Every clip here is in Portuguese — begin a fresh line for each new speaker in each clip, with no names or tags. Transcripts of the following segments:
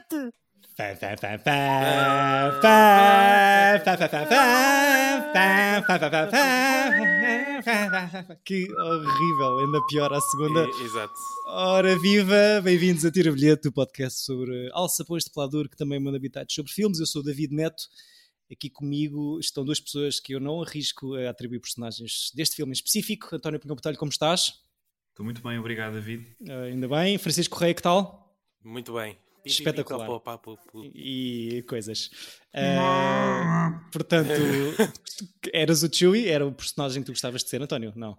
bilhete!
Que horrível, ainda pior à segunda.
Exato.
Ora viva, bem-vindos a Tira Bilhete, o podcast sobre alçapões de pelador que também manda habitados sobre filmes. Eu sou o David Neto. Aqui comigo estão duas pessoas que eu não arrisco a atribuir personagens deste filme em específico. António Pinhão Botelho, como estás?
Estou muito bem, obrigado, David.
Uh, ainda bem. Francisco Correia, que tal?
Muito bem.
Espetacular. E, e coisas. Uh, portanto, eras o Chewie? Era o personagem que tu gostavas de ser, António? Não.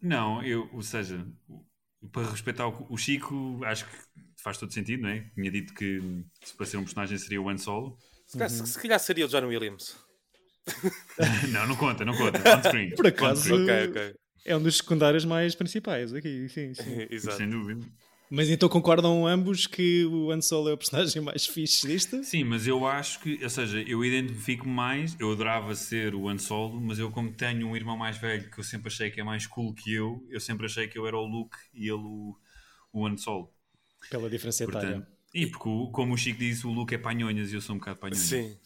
Não, eu, ou seja, para respeitar o Chico, acho que faz todo sentido, não é? Tinha dito que se para ser um personagem seria o Han Solo.
Se calhar, uhum. se calhar seria o John Williams.
não, não conta, não conta.
Por acaso, okay, okay. é um dos secundários mais principais aqui, sim, sim.
Exato.
Sem dúvida.
Mas então concordam ambos que o Han Solo é o personagem mais fixe disto?
Sim, mas eu acho que, ou seja, eu identifico mais, eu adorava ser o Han Solo, mas eu como tenho um irmão mais velho que eu sempre achei que é mais cool que eu, eu sempre achei que eu era o Luke e ele o, o Han Solo.
Pela diferença etária.
E porque, como o Chico disse, o Luke é panhonhas e eu sou um bocado panhonha.
Sim,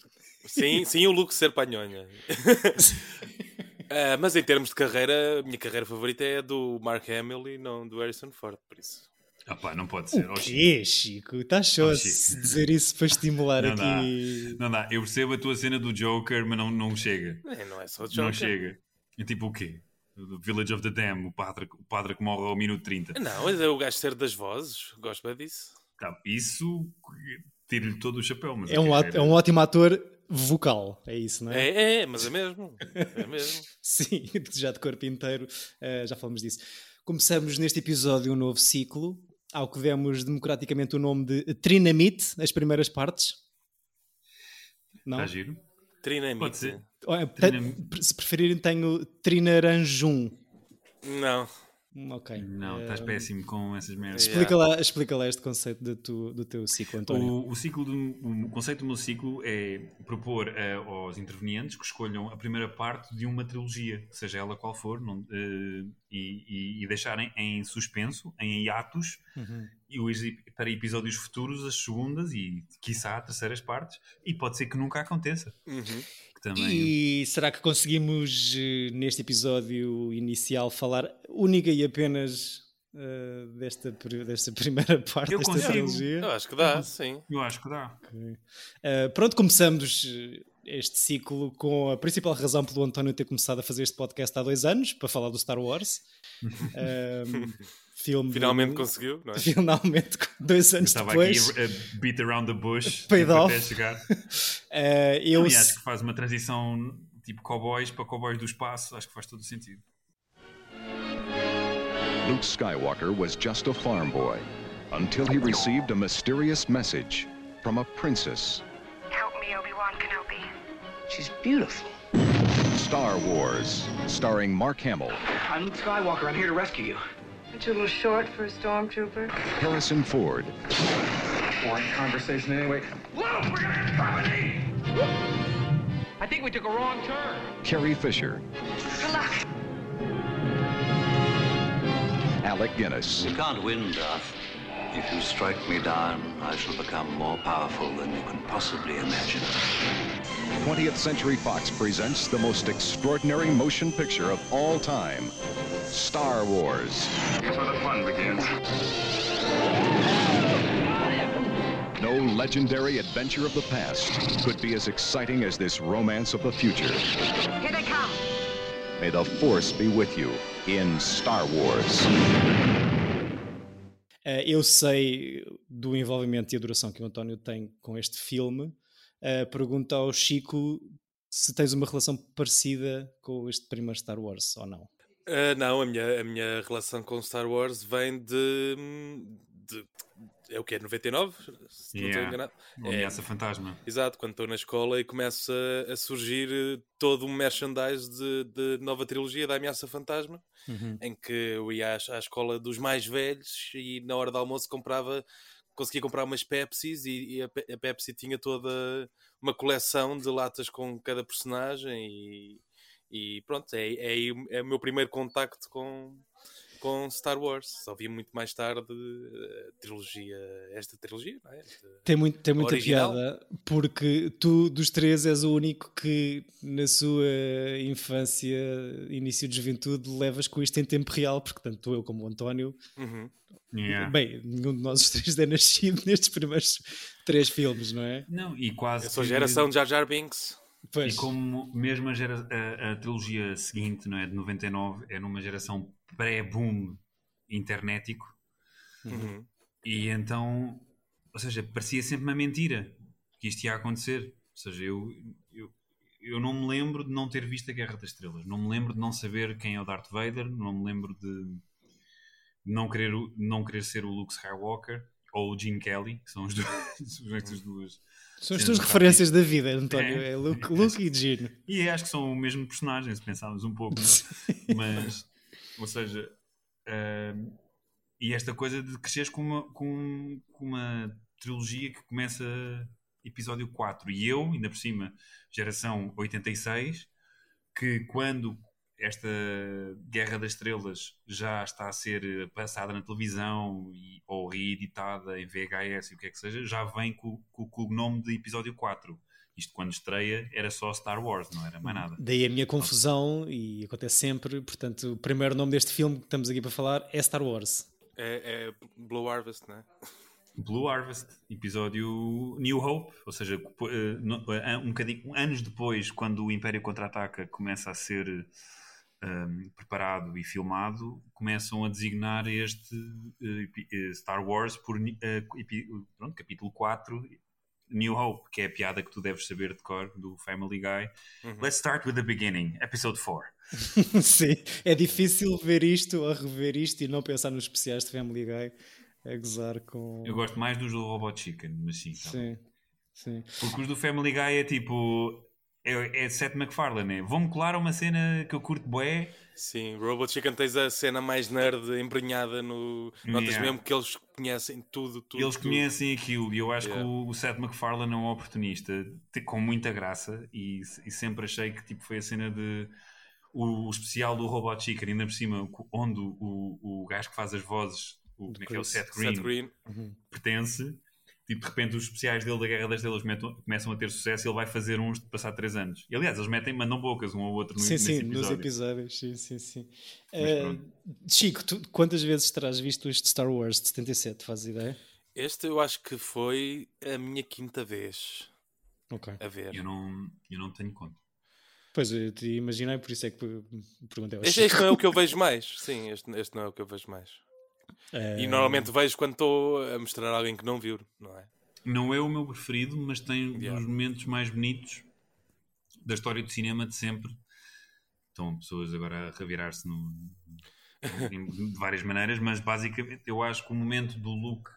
sim, sim o Luke ser panhonha. uh, mas em termos de carreira, a minha carreira favorita é a do Mark Hamill e não do Harrison Ford, por isso.
Ah pá, não pode ser.
O quê, Chico? Estás só a dizer isso para estimular
não
aqui.
Dá. Não dá. Eu percebo a tua cena do Joker, mas não, não chega.
É, não é só o Joker.
Não chega. É tipo o quê? The Village of the Dam, o padre, o padre que morre ao minuto 30.
Não, é o gajo ser das vozes. Gosto bem disso.
Tá, isso tiro-lhe todo o chapéu. Mas
é, um ato, é um ótimo ator vocal, é isso, não é?
É, é mas é mesmo. É mesmo.
Sim, já de corpo inteiro, uh, já falamos disso. Começamos neste episódio um novo ciclo ao que demos democraticamente o nome de Trinamite, as primeiras partes.
Não? Está giro.
Trinamite. Pode ser.
Se preferirem, tenho Trinaranjum.
Não.
Ok.
Não, estás uh, péssimo com essas merdas.
Explica, yeah. lá, explica lá este conceito do, tu, do teu ciclo, António.
O, o, ciclo do, o conceito do meu ciclo é propor uh, aos intervenientes que escolham a primeira parte de uma trilogia, seja ela qual for, não, uh, e, e, e, deixarem em suspenso, em hiatos, uhum. e para episódios futuros as segundas e, quiçá, terceiras partes, e pode ser que nunca aconteça.
Uhum.
Também... E será que conseguimos, eh, neste episódio inicial, falar única e apenas uh, desta, desta primeira parte
eu
desta
consigo.
trilogia?
Eu acho que dá, sim.
Eu acho que dá.
Okay. Uh, pronto, começamos este ciclo com a principal razão pelo António ter começado a fazer este podcast há dois anos, para falar do Star Wars. um, filme
Finalmente conseguiu, não é?
Finalmente, dois anos
eu
depois.
Estava aqui a beat around the bush
Paid off.
até chegar.
Uh, eu...
E acho que faz uma transição tipo cowboys para cowboys do espaço, acho que faz todo o sentido.
Luke Skywalker was just a farm boy until he received a mysterious message from a princess.
Help me, Obi-Wan Kenobi.
She's beautiful.
Star Wars, starring Mark Hamill.
I'm Luke Skywalker. I'm here to rescue you.
Aren't you a little short for a stormtrooper?
Harrison Ford.
Boring conversation anyway.
Luke, we're gonna have company!
I think we took a wrong turn.
Carrie Fisher.
Good luck.
Alec Guinness.
You can't win, Darth. If you strike me down, I shall become more powerful than you can possibly imagine.
20th Century Fox presents the most extraordinary motion picture of all time Star Wars.
Here's where the fun begins.
No legendary adventure of the past could be as exciting as this romance of the future.
Here they come.
May the Force be with you in Star Wars.
Uh, eu sei do envolvimento e adoração que o António tem com este filme. Uh, pergunto ao Chico se tens uma relação parecida com este primeiro Star Wars ou não.
Uh, não, a minha, a minha relação com Star Wars vem de. de é o que? 99? Se
yeah. não estou enganado. Uma é, ameaça fantasma.
Exato, quando estou na escola e começa a, a surgir eh, todo um merchandise de, de nova trilogia da Ameaça Fantasma, uhum. em que eu ia à, à, escola dos mais velhos e na hora do almoço comprava, conseguia comprar umas Pepsis e, e a, a Pepsi tinha toda uma coleção de latas com cada personagem e e pronto, é, é, é o meu primeiro contacto com, com Star Wars. Só vi muito mais tarde a trilogia, esta trilogia, não é?
Tem, muito, tem muita
Original.
piada, porque tu, dos três, és o único que na sua infância, início de juventude, levas com isto em tempo real, porque tanto eu como o António,
Uhum.
Yeah.
bem, nenhum de nós os três é nascido nestes primeiros três filmes, não é?
Não, e quase.
Eu sou
que-
geração Jar Jar Binks.
Pois.
E como mesmo a, gera- a- a trilogia seguinte, não é, de 99, é numa geração pré-boom internetico,
Uhum.
e então, ou seja, parecia sempre uma mentira que isto ia acontecer. Ou seja, eu, eu, eu não me lembro de não ter visto a Guerra das Estrelas, não me lembro de não saber quem é o Darth Vader, não me lembro de não querer, não querer ser o Luke Skywalker ou o Gene Kelly, que são os dois, estas duas.
São as tuas referências da vida, António.
É.
É, Luke, Luke e Gino.
E acho que são o mesmo personagem, se pensarmos um pouco. Mas, ou seja, ahm, e esta coisa de cresceres com uma, com, com uma trilogia que começa episódio 4. E eu, ainda por cima, geração 86, que quando esta Guerra das Estrelas já está a ser passada na televisão e, ou reeditada em VHS e o que é que seja, já vem com, com, com o nome de episódio 4. Isto quando estreia era só Star Wars, não era mais nada.
Daí a minha confusão, e acontece sempre. Portanto, o primeiro nome deste filme que estamos aqui para falar é Star Wars.
É, é Blue Harvest, não é?
Blue Harvest, episódio New Hope, ou seja, eh, eh, um bocadinho, anos depois, quando o Império Contra-Ataca começa a ser ehm, preparado e filmado, começam a designar este eh, Star Wars por epi- pronto, capítulo 4, New Hope, que é a piada que tu deves saber de cor do Family Guy. Let's start with the beginning, episode 4.
Sim, é difícil ver isto ou rever isto e não pensar nos especiais de Family Guy a gozar com.
Eu gosto mais dos do Robot Chicken, mas sim. tá bem.
Sim, sim.
Porque os do Family Guy é tipo. É, é Seth MacFarlane, é. Vão-me colar a uma cena que eu curto bué.
Sim, Robot Chicken tens a cena mais nerd embrenhada no. Notas
Yeah.
mesmo que eles conhecem tudo, tudo.
Eles
tudo.
conhecem aquilo e eu acho
Yeah.
que o, o Seth MacFarlane é um oportunista com muita graça e, e sempre achei que tipo, foi a cena de. O, o especial do Robot Chicken, ainda por cima, onde o, o, o gajo que faz as vozes, o, como é que é o. Seth Green,
Seth Green.
pertence. Tipo, de repente os especiais dele da Guerra das Estrelas começam a ter sucesso e ele vai fazer uns de passar 3 anos. E aliás, eles metem, mandam bocas um ao outro no,
Sim,
nesse
sim,
episódio.
nos episódios, sim, sim, sim.
Pronto.
Chico, tu, quantas vezes terás visto este Star Wars de 77? Fazes ideia?
Este eu acho que foi a minha quinta vez
Ok.
a ver.
Eu não, eu não tenho conta.
Pois eu te imaginei, por isso é que perguntei
Este, este não é o que eu vejo mais. Sim, este, este não é o que eu vejo mais.
Eh,
E normalmente vejo quando estou a mostrar a alguém que não viu, não é?
Não é o meu preferido, mas tem
Yeah.
os momentos mais bonitos da história do cinema de sempre. Estão pessoas agora a revirar-se no- de várias maneiras, mas basicamente eu acho que o momento do Luke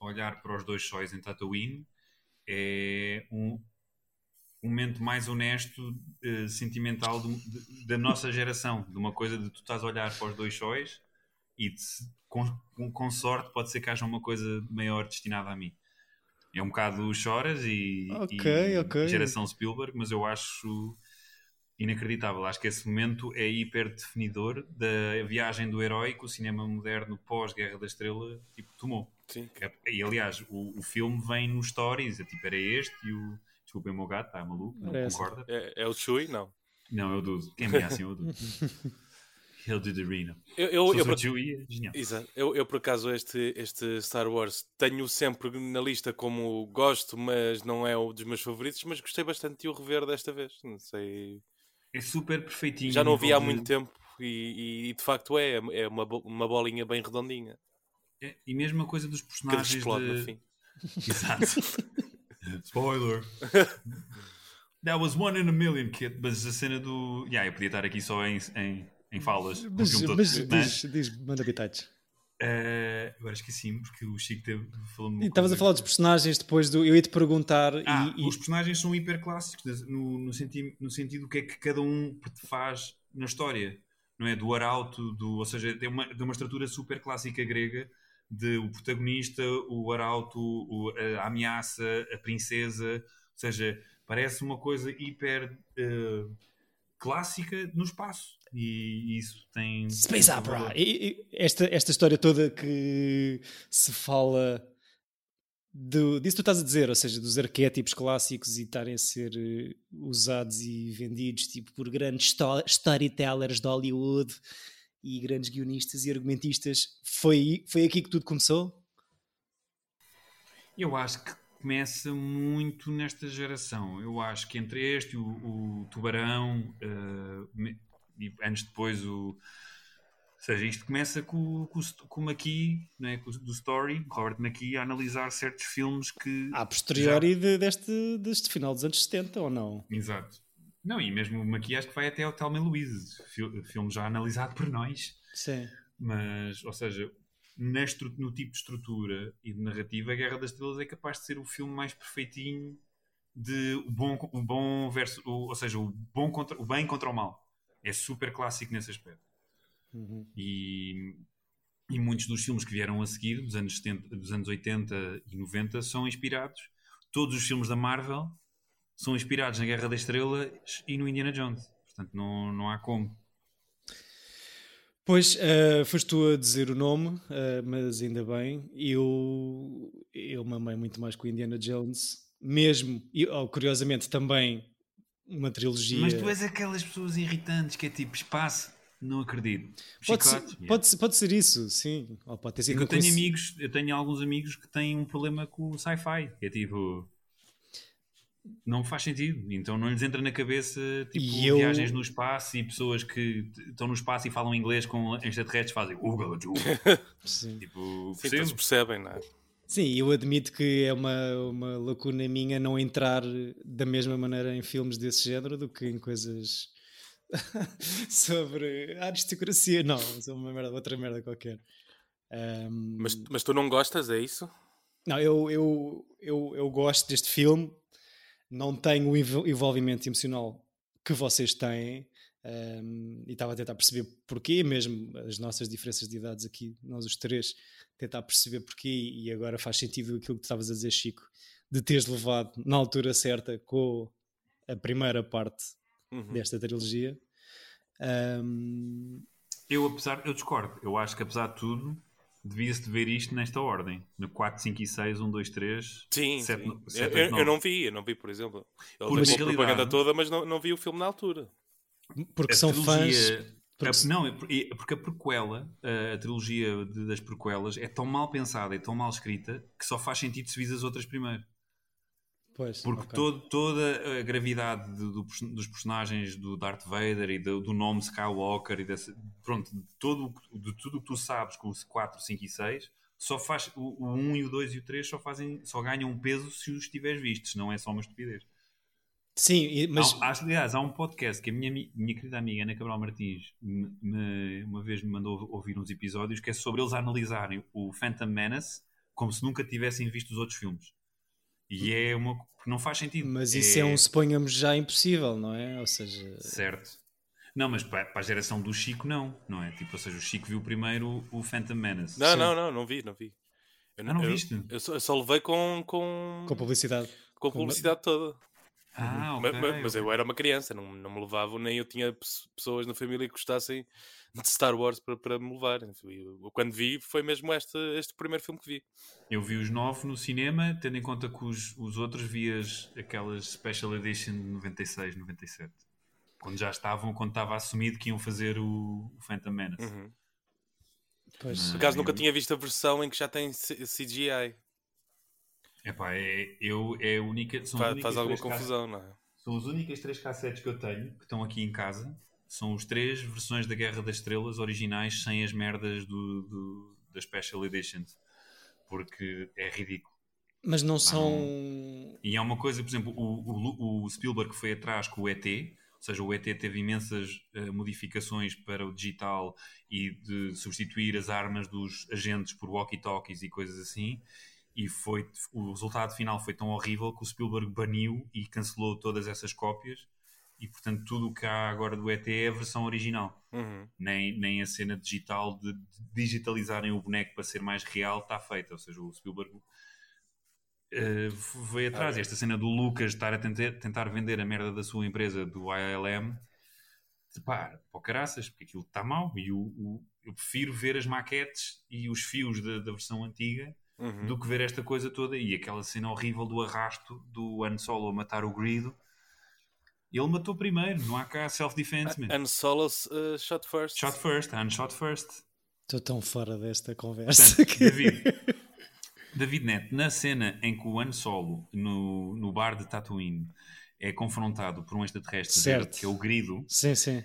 olhar para os dois sóis em Tatooine é um, um momento mais honesto, eh, sentimental de- de- da nossa geração, de uma coisa de tu estás a olhar para os dois sóis e de se- com, com- com sorte pode ser que haja uma coisa maior destinada a mim. É um bocado choras e,
Ok,
e
ok.
geração Spielberg, mas eu acho inacreditável. Acho que esse momento é hiper definidor da viagem do herói que o cinema moderno pós-Guerra da Estrela tipo, tomou.
Sim.
É- E aliás, o, o filme vem nos stories, é tipo, era este e o. Desculpem o meu gato, está maluco, não
essa.
concorda?
É, é o Chewie? Não.
Não, é o Dudu. Quem me assim é o Dudu. He'll do the Reno.
Eu, eu, eu, por,
é genial.
exato. eu, eu, por acaso, este, este Star Wars tenho sempre na lista como gosto, mas não é um dos meus favoritos. Mas gostei bastante de o rever desta vez. Não sei.
É super perfeitinho.
Já não vi há
de-
muito tempo e, e, de facto é. É uma, uma bolinha bem redondinha.
É, e mesmo a coisa dos
Que
personagens.
explode
de...
no fim.
Exato. Spoiler. That was one in a million, kid. Mas a cena do. Yeah, eu podia estar aqui só em, em, em falas.
Mas,
filme todo.
mas
Mas,
diz, diz, manda bitates.
eh, agora esqueci-me porque o Chico teve, falou-me.
E Estavas a falar dos personagens depois do. Eu ia te perguntar.
Ah,
e, e-
os personagens são hiper clássicos no, no, senti no sentido do que é que cada um faz na história, não é? Do arauto, do, ou seja, tem uma, tem uma estrutura super clássica grega de o protagonista, o arauto, o, a ameaça, a princesa, ou seja, parece uma coisa hiper eh, clássica no espaço. E isso tem.
Space Opera! E, e esta, esta história toda que se fala do, disso que tu estás a dizer, ou seja, dos arquétipos clássicos e estarem a ser eh, usados e vendidos tipo, por grandes sto storytellers de Hollywood e grandes guionistas e argumentistas, foi, foi aqui que tudo começou?
Eu acho que começa muito nesta geração. Eu acho que entre este, o, o Tubarão, uh, e anos depois o. Ou seja, isto começa com, com, com o McKee, né, com, do Story, Robert McKee, a analisar certos filmes que.
A posteriori já... de, deste, deste final dos anos 70, ou não?
Exato. Não, e mesmo o McKee acho que vai até ao Thelma Louise, filme já analisado por nós.
Sim.
Mas, ou seja, no tipo de estrutura e de narrativa, A Guerra das Estrelas é capaz de ser o filme mais perfeitinho de o bom, o bom versus, o, ou seja, o, bom contra, o bem contra o mal. É super clássico nesse aspecto.
Uhum.
E, e muitos dos filmes que vieram a seguir, dos anos, 70, dos anos 80 e 90, são inspirados. Todos os filmes da Marvel são inspirados na Guerra das Estrelas e no Indiana Jones. Portanto, não, não há como.
Pois, uh, foste tu a dizer o nome, uh, mas ainda bem. Eu, eu mamei muito mais com Indiana Jones, mesmo, e, oh, curiosamente, também uma trilogia.
Mas tu és aquelas pessoas irritantes que é tipo espaço, não acredito.
Pode ser, pode, pode ser isso, sim. Oh, pode ter sido
eu tenho amigos, eu tenho alguns amigos que têm um problema com o sci-fi, é tipo não faz sentido. Então não lhes entra na cabeça tipo eu... viagens no espaço e pessoas que estão no espaço e falam inglês com extraterrestres fazem Uga,
Sim. Tipo, Sim, todos percebem, não é?
Sim, eu admito que é uma, uma lacuna minha não entrar da mesma maneira em filmes desse género do que em coisas sobre aristocracia. Não, é uma merda, outra merda qualquer. Um...
Mas, mas tu não gostas, é isso?
Não, eu, eu, eu, eu gosto deste filme não tenho o envolvimento emocional que vocês têm. Um, e estava a tentar perceber porquê, mesmo as nossas diferenças de idades aqui, nós os três, tentar perceber porquê, e agora faz sentido aquilo que tu estavas a dizer, Chico, de teres levado na altura certa com a primeira parte uhum. desta trilogia. Um...
Eu, apesar, eu discordo, eu acho que apesar de tudo, devia-se ver isto nesta ordem. No 4, 5 e 6, 1, 2, 3.
Sim, 7, sim. 7, 8, eu, eu, não vi, eu não vi, por exemplo. Eu vi a propaganda toda, mas não, não vi o filme na altura.
Porque são fãs.
Porque... A, não, é porque a prequela, a, trilogia de, das prequelas, é tão mal pensada e tão mal escrita que só faz sentido se vis as outras primeiro.
Pois,
porque okay. todo, toda a gravidade do, do, dos personagens do Darth Vader e do, do nome Skywalker e desse, pronto, de, todo, de tudo o que tu sabes com os 4, 5 e 6 só faz o, o 1 e o 2 e o 3 só, fazem, só ganham peso se os tiveres vistos, não é só uma estupidez.
Sim, mas.
Há, aliás, há um podcast que a minha, minha querida amiga Ana Cabral Martins me, me, uma vez me mandou ouvir uns episódios que é sobre eles analisarem o Phantom Menace como se nunca tivessem visto os outros filmes. E é uma. Não faz sentido.
Mas isso é, é um, suponhamos, já impossível, não é? Ou seja.
Certo. Não, mas para a geração do Chico, não, não é? Tipo, ou seja, o Chico viu primeiro o Phantom Menace.
Não, Sim. não, não, não vi, não vi.
Eu não, ah, não
eu,
viste?
Eu só, eu só, levei com, com.
Com publicidade.
Com publicidade toda.
Ah, okay,
mas, mas eu era uma criança, não, não me levavam, nem eu tinha pessoas na família que gostassem de Star Wars para, para me levar. Eu, quando vi, foi mesmo este, este primeiro filme que vi.
Eu vi os nove no cinema, tendo em conta que os, os outros vias aquelas Special Edition de 96, 97. Quando já estavam, quando estava assumido que iam fazer o, o Phantom Menace.
Uhum. Pois. Por acaso nunca tinha visto a versão em que já tem CGI.
Epá, é, eu, é a única.
São faz, faz alguma confusão, não é?
São as únicas três cassetes que eu tenho, que estão aqui em casa. São os três versões da Guerra das Estrelas originais sem as merdas do, do da Special Editions. Porque é ridículo.
Mas não são.
Ah, E é uma coisa, por exemplo, o, o, o Spielberg foi atrás com o ET, ou seja, o ET teve imensas uh, modificações para o digital e de substituir as armas dos agentes por walkie-talkies e coisas assim e foi, o resultado final foi tão horrível que o Spielberg baniu e cancelou todas essas cópias e portanto tudo o que há agora do ET é a versão original
uhum.
nem, nem a cena digital de, de, digitalizarem o boneco para ser mais real está feita, ou seja, o Spielberg uh, veio atrás ah, é. esta cena do Lucas estar a tentar, tentar vender a merda da sua empresa do ILM pá, o caraças, porque aquilo está mal. E o, o- eu prefiro ver as maquetes e os fios da, da versão antiga
Uhum.
do que ver esta coisa toda e aquela cena horrível do arrasto do Han Solo a matar o Grido. Ele matou primeiro, não há cá self-defense, man.
And Solos uh, shot first.
Shot first, Han shot first.
Estou tão fora desta conversa
Portanto,
que...
David, David Neto, na cena em que o Han Solo, no, no bar de Tatooine, é confrontado por um extraterrestre
Certo.
que é o Grido,
Sim, sim.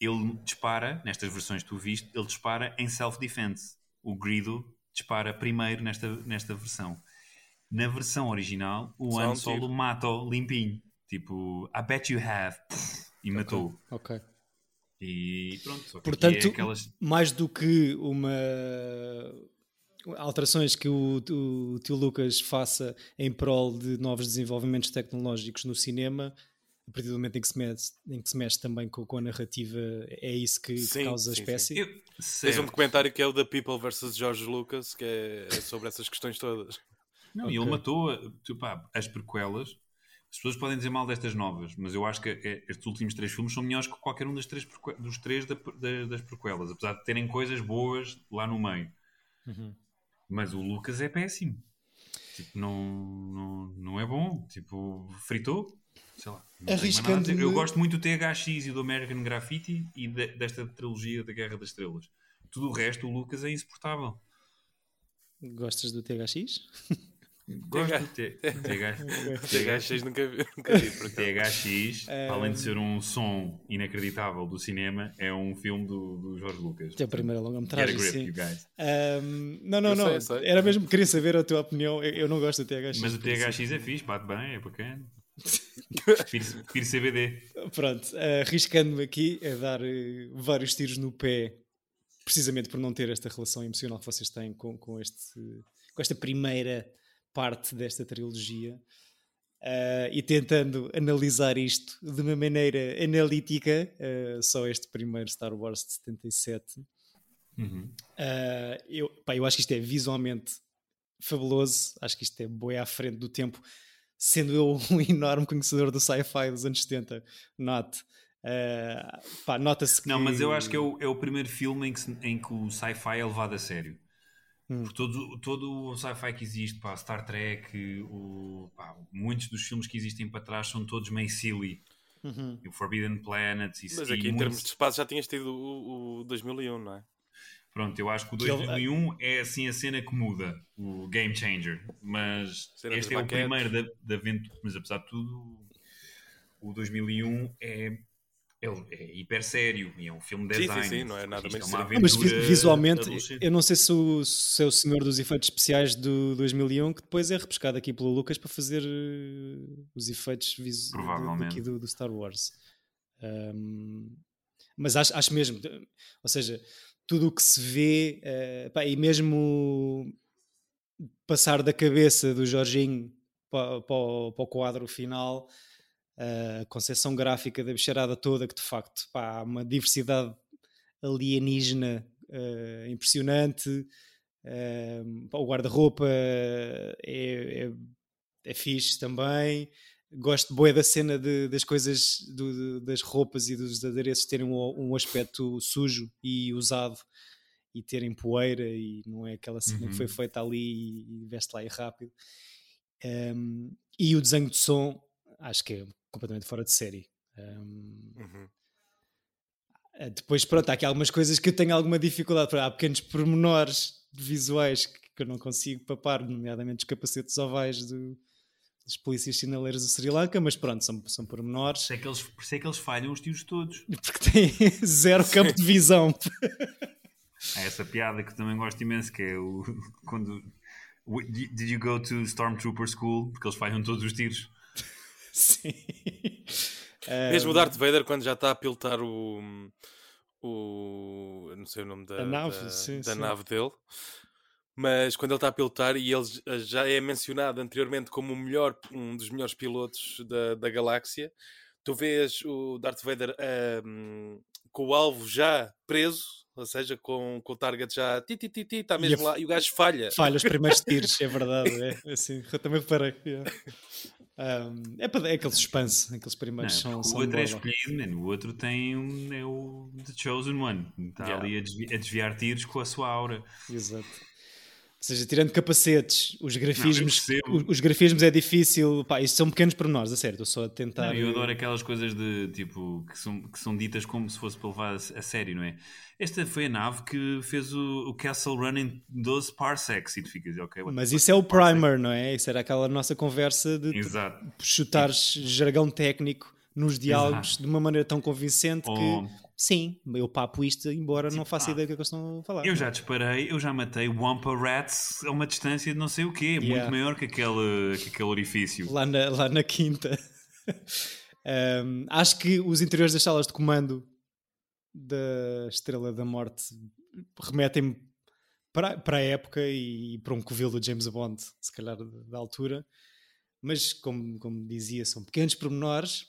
ele dispara, nestas versões que tu viste, ele dispara em self-defense. O Grido dispara primeiro nesta, nesta versão. Na versão original, o
Só
Han Solo mata-o limpinho. Tipo, I bet you have. E matou.
Ok.
E pronto. Aqui
Portanto,
é aquelas...
mais do que uma alterações que o, o tio Lucas faça em prol de novos desenvolvimentos tecnológicos no cinema, a partir do momento em que se mexe, em que se mexe também com, com a narrativa, é isso que, que
Sim,
causa a
sim,
espécie.
Eu,
Tens um documentário que é o da People vs. George Lucas, que é, é sobre essas questões todas.
Não, e
Ok.
ele matou tipo, pá, as prequelas. As pessoas podem dizer mal destas novas, mas eu acho que é- estes últimos três filmes são melhores que qualquer um das três dos três da- da- das prequelas, apesar de terem coisas boas lá no meio.
Uhum.
Mas o Lucas é péssimo. Tipo, não, não, não é bom. Tipo, fritou. Sei lá. não tenho mais nada a dizer.
Arriscando-me-
Eu gosto muito do THX e do American Graffiti e de- desta trilogia da Guerra das Estrelas. Tudo o resto, o Lucas é insuportável.
Gostas do THX?
Gosto do.
THX nunca vi.
THX, além de ser um som inacreditável do cinema, é um filme do, do Jorge Lucas.
Que é a primeira
Get a
longa-metragem. Ahm, não, não,
Eu
não.
sei, eu sei.
Era mesmo, queria saber a tua opinião. Eu, eu não gosto do THX.
Mas o. THX é fixe, bate bem, é bacana. Prefiro CBD.
Pronto, arriscando-me aqui a dar eh, vários tiros no pé, precisamente por não ter esta relação emocional que vocês têm com, com, este, com esta primeira parte desta trilogia. ah, e tentando analisar isto de uma maneira analítica, ah, só este primeiro Star Wars de 77,
Uhum.
Uh, eu, pá, eu acho que isto é visualmente fabuloso, acho que isto é boi à frente do tempo, sendo eu um enorme conhecedor do sci-fi dos anos 70, note. Uh, pá, nota-se que...
Não, mas eu acho que é o, é o primeiro filme em que, em que o sci-fi é levado a sério.
Hum.
Por todo, todo o sci-fi que existe, pá, Star Trek, o, pá, muitos dos filmes que existem para trás são todos meio silly.
Uhum.
O Forbidden Planet e
Mas
e
aqui em
muitos-
termos de espaço já tinhas tido o, o 2001, não é?
Pronto, eu acho que o
Que ele-
2001 é assim a cena que muda, o game changer. Mas
Cena
este é o primeiro da, da aventura. Mas apesar de tudo, o 2001 é, é, é hiper sério e é um filme de
Sim, sim,
design.
sim, não é nada
Isto
mais
uma
sério.
Não, mas vi-
aventura
visualmente, eu não sei se o, se é o senhor dos efeitos especiais do 2001 que depois é repescado aqui pelo Lucas para fazer uh, os efeitos vis-
Provavelmente.
daqui do, do Star Wars. Um, mas acho, acho mesmo, ou seja, tudo o que se vê, eh, pá, e mesmo passar da cabeça do Jorginho para, para, o, para o quadro final, a concepção gráfica da bicharada toda, que de facto pá, há uma diversidade alienígena eh, impressionante. eh, pá, o guarda-roupa é, é, é fixe também. Gosto boa da cena de- das coisas, do- das roupas e dos adereços terem um, um aspecto sujo e usado e terem poeira e não é aquela cena
Uhum.
que foi feita ali e, e veste lá e rápido. Um, e o desenho de som acho que é completamente fora de série. Um,
Uhum.
Uh, Depois, pronto, há aqui algumas coisas que eu tenho alguma dificuldade. Há pequenos pormenores visuais que, que eu não consigo papar, nomeadamente os capacetes ovais do, dos polícias sinaleiros do Sri Lanka, mas pronto, são, são pormenores.
Por isso é que eles, isso é que eles falham os tiros todos.
Porque têm zero campo de visão.
Há essa piada que eu também gosto imenso, que é o quando "W- Did you go to Stormtrooper School? Porque eles falham todos os tiros.
Sim.
Mesmo o Darth Vader, quando já está a pilotar o. o não sei o nome da,
A nave,
da,
sim,
da
sim.
nave dele, mas quando ele está a pilotar e ele j- já é mencionado anteriormente como o melhor, um dos melhores pilotos da, da galáxia, tu vês o Darth Vader ahm, com o alvo já preso, ou seja, com, com o target já ti, ti, ti, ti, está mesmo
a-
lá, e o gajo falha.
Falha os primeiros tiros, é verdade. É, assim, eu também reparei. yeah. Um, é, para, é aquele suspense, aqueles primeiros
Não,
são,
porque
são
o outro é escolhido, man. o outro tem um, é o The Chosen One. Está
Yeah.
ali a, desvi- a desviar tiros com a sua aura.
Exato. Ou seja, tirando capacetes, os grafismos,
percebo.
os, os grafismos é difícil. Pá, isto são pequenos pormenores, a sério. Estou só a tentar.
Não, eu adoro aquelas coisas de tipo que são, que são ditas como se fosse para levar a, a sério, não é? Esta foi a nave que fez o, o Castle Run em 12 parsecs e tu ficas, ok,
Mas isso é o
parsec?
primer, não é? Isso era aquela nossa conversa de
Exato.
chutares jargão técnico nos diálogos
Exato.
de uma maneira tão convincente
Ou-
que sim, eu papo isto, embora não faça
ah,
ideia do que é que eles estão a falar.
Eu já disparei, eu já matei Wampa Rats a uma distância de não sei o quê,
Yeah.
muito maior que aquele, que aquele orifício.
lá na, lá na quinta. Um, acho que os interiores das salas de comando da Estrela da Morte remetem-me para, para a época e para um covil do James Bond, se calhar da, da altura. Mas, como, como dizia, são pequenos pormenores.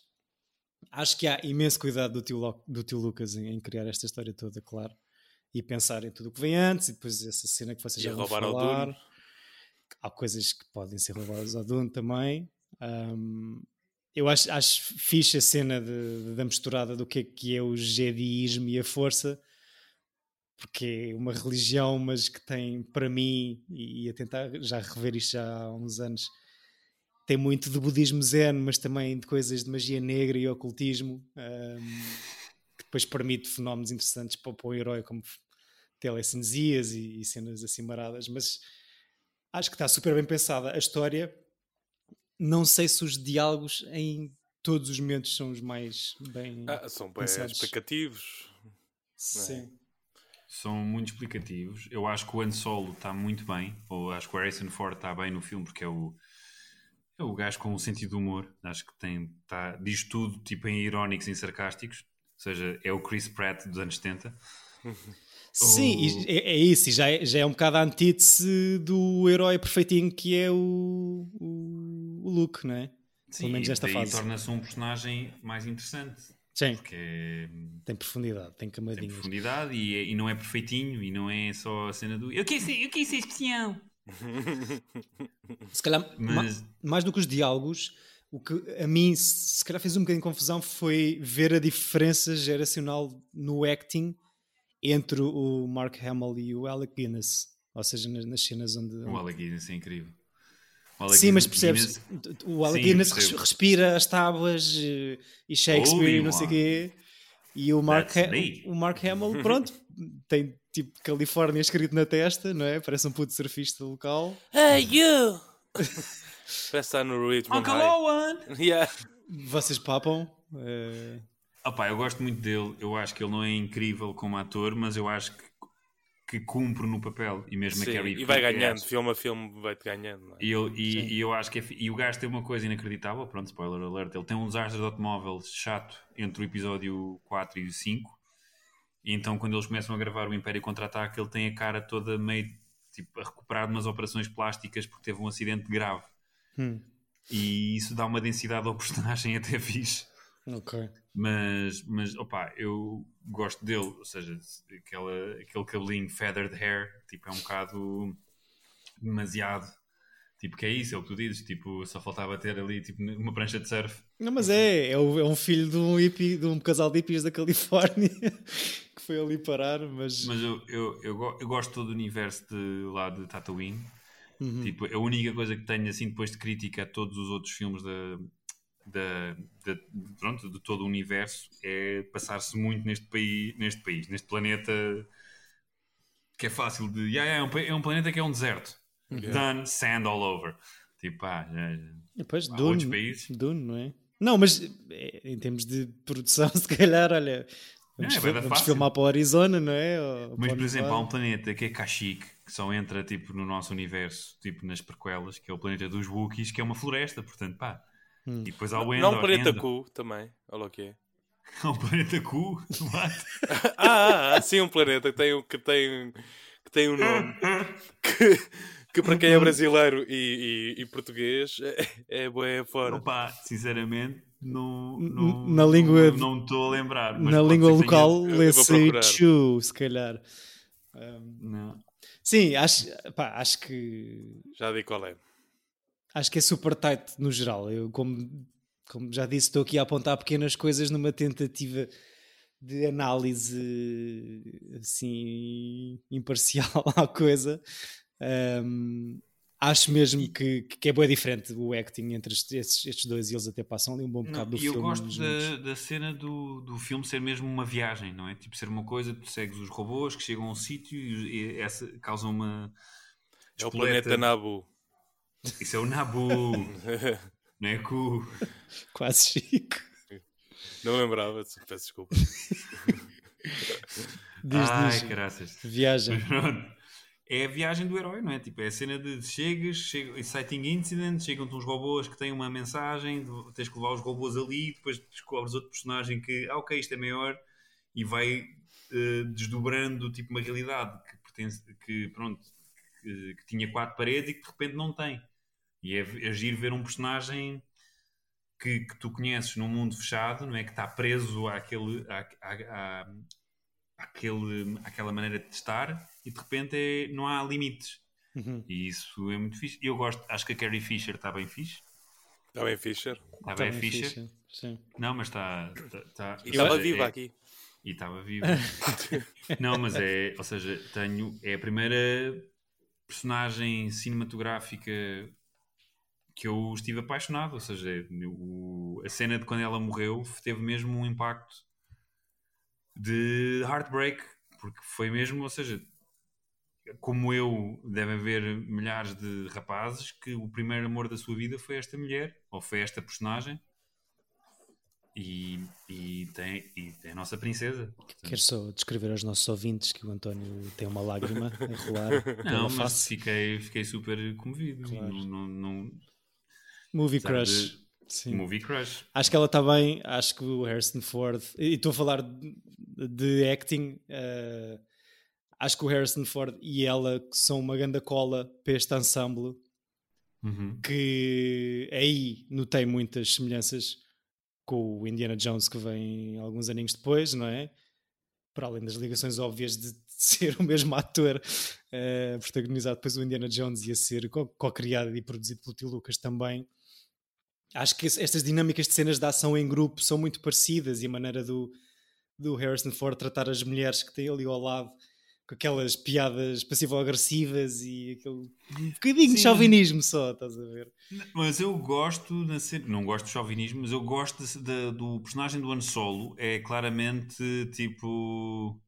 Acho que há imenso cuidado do tio, do tio Lucas em, em criar esta história toda, claro. E pensar em tudo o que vem antes e depois essa cena que vocês
E
já vão falar há coisas que podem ser roubadas ao Dune também. Um, eu acho, acho fixe a cena de- da misturada do que é, que é o jediismo e a força, porque é uma religião, mas que tem, para mim, e, e a tentar já rever isto já há uns anos, tem muito de budismo zen, mas também de coisas de magia negra e ocultismo, um, que depois permite fenómenos interessantes para, para o herói, como telecinesias e, e cenas assim maradas, mas acho que está super bem pensada a história. Não sei se os diálogos em todos os momentos são os mais bem
Ah, são bem
pensados.
explicativos.
Sim.
São muito explicativos. Eu acho que o Han Solo está muito bem, ou acho que o Harrison Ford está bem no filme, porque é o, é o gajo com um sentido de humor. Acho que tem, tá, diz tudo tipo em irónicos e sarcásticos. Ou seja, é o Chris Pratt dos anos 70.
Sim,
O-
é, é isso, e já é, já é um bocado a antítese do herói perfeitinho que é o, o, o Luke, não é? Pelo menos
e daí
fase.
torna-se um personagem mais interessante.
Sim,
Porque é-
tem profundidade, tem
tem
camadinhas.
profundidade e, é- e não é perfeitinho e não é só a cena do eu quis ser, eu quis ser especial.
Se calhar, ma-
Mas
mais do que os diálogos, o que a mim se calhar fez um bocadinho de confusão foi ver a diferença geracional no acting entre o Mark Hamill e o Alec Guinness. Ou seja, nas, nas cenas onde.
o Alec Guinness é incrível. Alec
Sim, mas
Guinness-
percebes? O Alec
Sim,
Guinness
percebo.
respira as tábuas eh, e Shakespeare e não sei o quê. E o Mark, o Mark Hamill, pronto, tem tipo Califórnia escrito na testa, não é? Parece um puto surfista local.
Hey, you! Parece estar no Richmond
Uncle. Owen!
Yeah.
Vocês papam. eh,
Opá, eu gosto muito dele. Eu acho que ele não é incrível como ator, mas eu acho que, que cumpre no papel. E mesmo
Sim,
a Carrie
e vai
Fisher,
ganhando,
acho-
filme a filme vai-te ganhando. é?
E eu, e, e eu acho que é fi- e o gajo tem uma coisa inacreditável, pronto, spoiler alert, ele tem um desastre de automóvel chato entre o episódio 4 e o 5. E então quando eles começam a gravar o Império Contra-Ataque, ele tem a cara toda meio tipo, a recuperar de umas operações plásticas porque teve um acidente grave.
hum,
E isso dá uma densidade ao personagem até fixe.
ok.
Mas, mas opá, eu gosto dele, ou seja, aquela, aquele cabelinho feathered hair, tipo, é um bocado demasiado. Tipo, que é isso, é o que tu dizes, tipo, só faltava ter ali tipo, uma prancha de surf.
Não, mas é, é, o- é um filho de um, hippie, de um casal de hippies da Califórnia que foi ali parar, mas.
Mas eu, eu, eu, eu gosto todo do universo de, lá de Tatooine.
Uhum.
Tipo, a única coisa que tenho assim depois de crítica a todos os outros filmes da, da, da- pronto, de todo o universo é passar-se muito neste país, neste país, neste planeta que é fácil de. Yeah, yeah, é, um, é um planeta que é um deserto. Done, sand all over. Tipo, ah, já-
depois
há
Dune,
outros países.
Dune, não é? Não, mas é, em termos de produção, se calhar, olha, vamos,
é
vamos
fácil.
filmar para o Arizona, não é? Ou
Mas, por exemplo, há um planeta que é Kashyyyk, que só entra tipo, no nosso universo, tipo nas prequelas, que é o planeta dos Wookiees, que é uma floresta, portanto, pá.
Hum.
E depois há o Endor.
Não um planeta
Endor.
Cu também. Olha o que é.
Há um planeta Cu. What?
Ah, ah, ah, sim, um planeta que tem, um- que tem, que tem um nome que, que para quem é brasileiro e, e- e português é, é bué fora.
Opa, sinceramente, não, não,
na língua-
não não estou a lembrar. mas
Na língua
tenha-
local, lê-se. Chu, se calhar. Um,
Não.
sim, acho, pá, acho que
Já digo qual é.
acho que é super tight no geral. Eu, como, como já disse, estou aqui a apontar pequenas coisas numa tentativa de análise assim imparcial à coisa. Um, acho mesmo que, que é bem diferente o acting entre estes, estes dois e eles até passam ali um bom bocado
não,
do
eu
filme.
Eu gosto da, da, cena do, do filme ser mesmo uma viagem, não é? Tipo, ser uma coisa, tu segues os robôs que chegam a um sítio e, e essa causa uma.
É o planeta Nabu.
Isso é o Nabu. não é cu.
Quase chico.
Não lembrava, peço desculpa.
diz,
Ai,
diz.
graças.
Viagem.
É a viagem do herói, não é? Tipo, é a cena de chegas, chega, exciting incident, chegam-te uns robôs que têm uma mensagem, tens que levar os robôs ali, depois descobres outro personagem que, ah, ok, isto é maior, e vai uh, desdobrando tipo uma realidade que pertence, que pronto, que, que, tinha quatro paredes e que de repente não tem. E é agir ver um personagem que, que, tu conheces num mundo fechado, não é? Que está preso àquele, à, à, àquele, àquela maneira de estar e de repente é, não há limites.
Uhum.
E isso é muito fixe. Eu gosto, acho que a Carrie Fisher está bem fixe.
Está bem Fisher.
Está bem, bem Fisher. Fisher.
Sim.
Não, mas está. está, está
e estava viva
é,
aqui.
E estava viva. não, mas é. Ou seja, tenho. É a primeira personagem cinematográfica que eu estive apaixonado. Ou seja, o, a cena de quando ela morreu teve mesmo um impacto de heartbreak, porque foi mesmo, ou seja, como eu, deve haver milhares de rapazes que o primeiro amor da sua vida foi esta mulher, ou foi esta personagem. E, e, tem, e tem a nossa princesa.
Quero só descrever aos nossos ouvintes que o António tem uma lágrima a rolar.
Não, mas. Fiquei, fiquei super comovido. Claro. Não, não, não,
Movie crush.
Sim. Movie crush.
Acho que ela está bem. Acho que o Harrison Ford. E estou a falar de, de acting. Uh, acho que o Harrison Ford e ela são uma grande cola para este ensemble.
Uhum.
Que aí notei muitas semelhanças com o Indiana Jones que vem alguns aninhos depois, não é? Para além das ligações óbvias de ser o mesmo ator uh, protagonizado depois o Indiana Jones ia ser co-criado e produzido pelo Tio Lucas também acho que estas dinâmicas de cenas de ação em grupo são muito parecidas e a maneira do, do Harrison Ford tratar as mulheres que tem ali ao lado com aquelas piadas passivo-agressivas e aquele um bocadinho Sim. de chauvinismo só, estás a ver?
Mas eu gosto, não gosto de chauvinismo, mas eu gosto de, de, do personagem do Han Solo, é claramente tipo.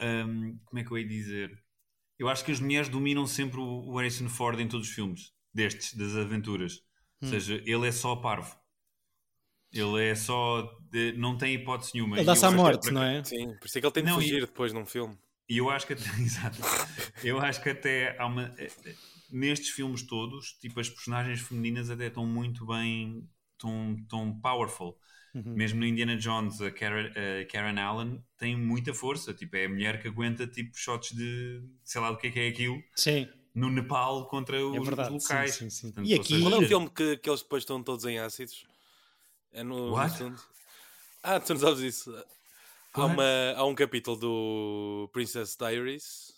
Um, como é que eu ia dizer? Eu acho que as mulheres dominam sempre o, o Harrison Ford em todos os filmes destes, das aventuras. Ou hum. seja, ele é só parvo. Ele é só. De, não tem hipótese nenhuma.
Ele dá-se à morte, não é?
Sim, por isso é que ele tem de não, fugir e, depois num filme.
E eu acho que até. Exato. eu acho que até há uma. Nestes filmes todos, tipo, as personagens femininas até estão muito bem. estão, estão powerful.
Uhum.
Mesmo no Indiana Jones, a Karen, a Karen Allen tem muita força. Tipo, é a mulher que aguenta tipo shots de sei lá o que é que é aquilo.
Sim
no Nepal contra os, é verdade, os locais.
Sim, sim, sim.
Portanto,
e aqui...
Qual é o filme que, que eles depois estão todos em ácidos? É no,
What?
no Ah, tu não sabes isso. Há, uma, há um capítulo do Princess Diaries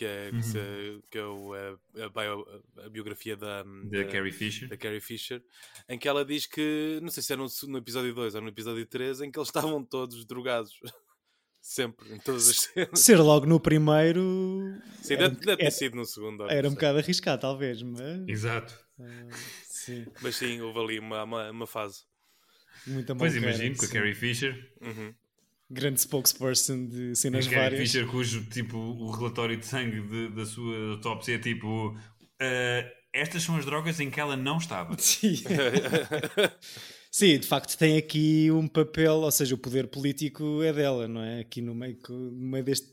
que é,
uhum.
que, se, que é o, a, a, bio, a, biografia da,
da, Carrie Fisher.
da Carrie Fisher, em que ela diz que, não sei se é no, no episódio 2 ou no episódio 3, em que eles estavam todos drogados. Sempre, em todas as cenas.
Ser logo no primeiro.
Sim, deve, deve ter sido no segundo.
Era um bocado arriscado, talvez, mas.
Exato.
Uh, sim.
Mas sim, houve ali uma, uma, uma fase.
Muito
Pois imagino, com a Carrie Fisher.
Uhum.
Grande spokesperson de cenas
Carrie
várias.
Fisher, cujo tipo, o relatório de sangue de, da sua autópsia é tipo. Uh, estas são as drogas em que ela não estava.
Sim. Sim, de facto tem aqui um papel, ou seja, o poder político é dela, não é? Aqui no meio, no meio deste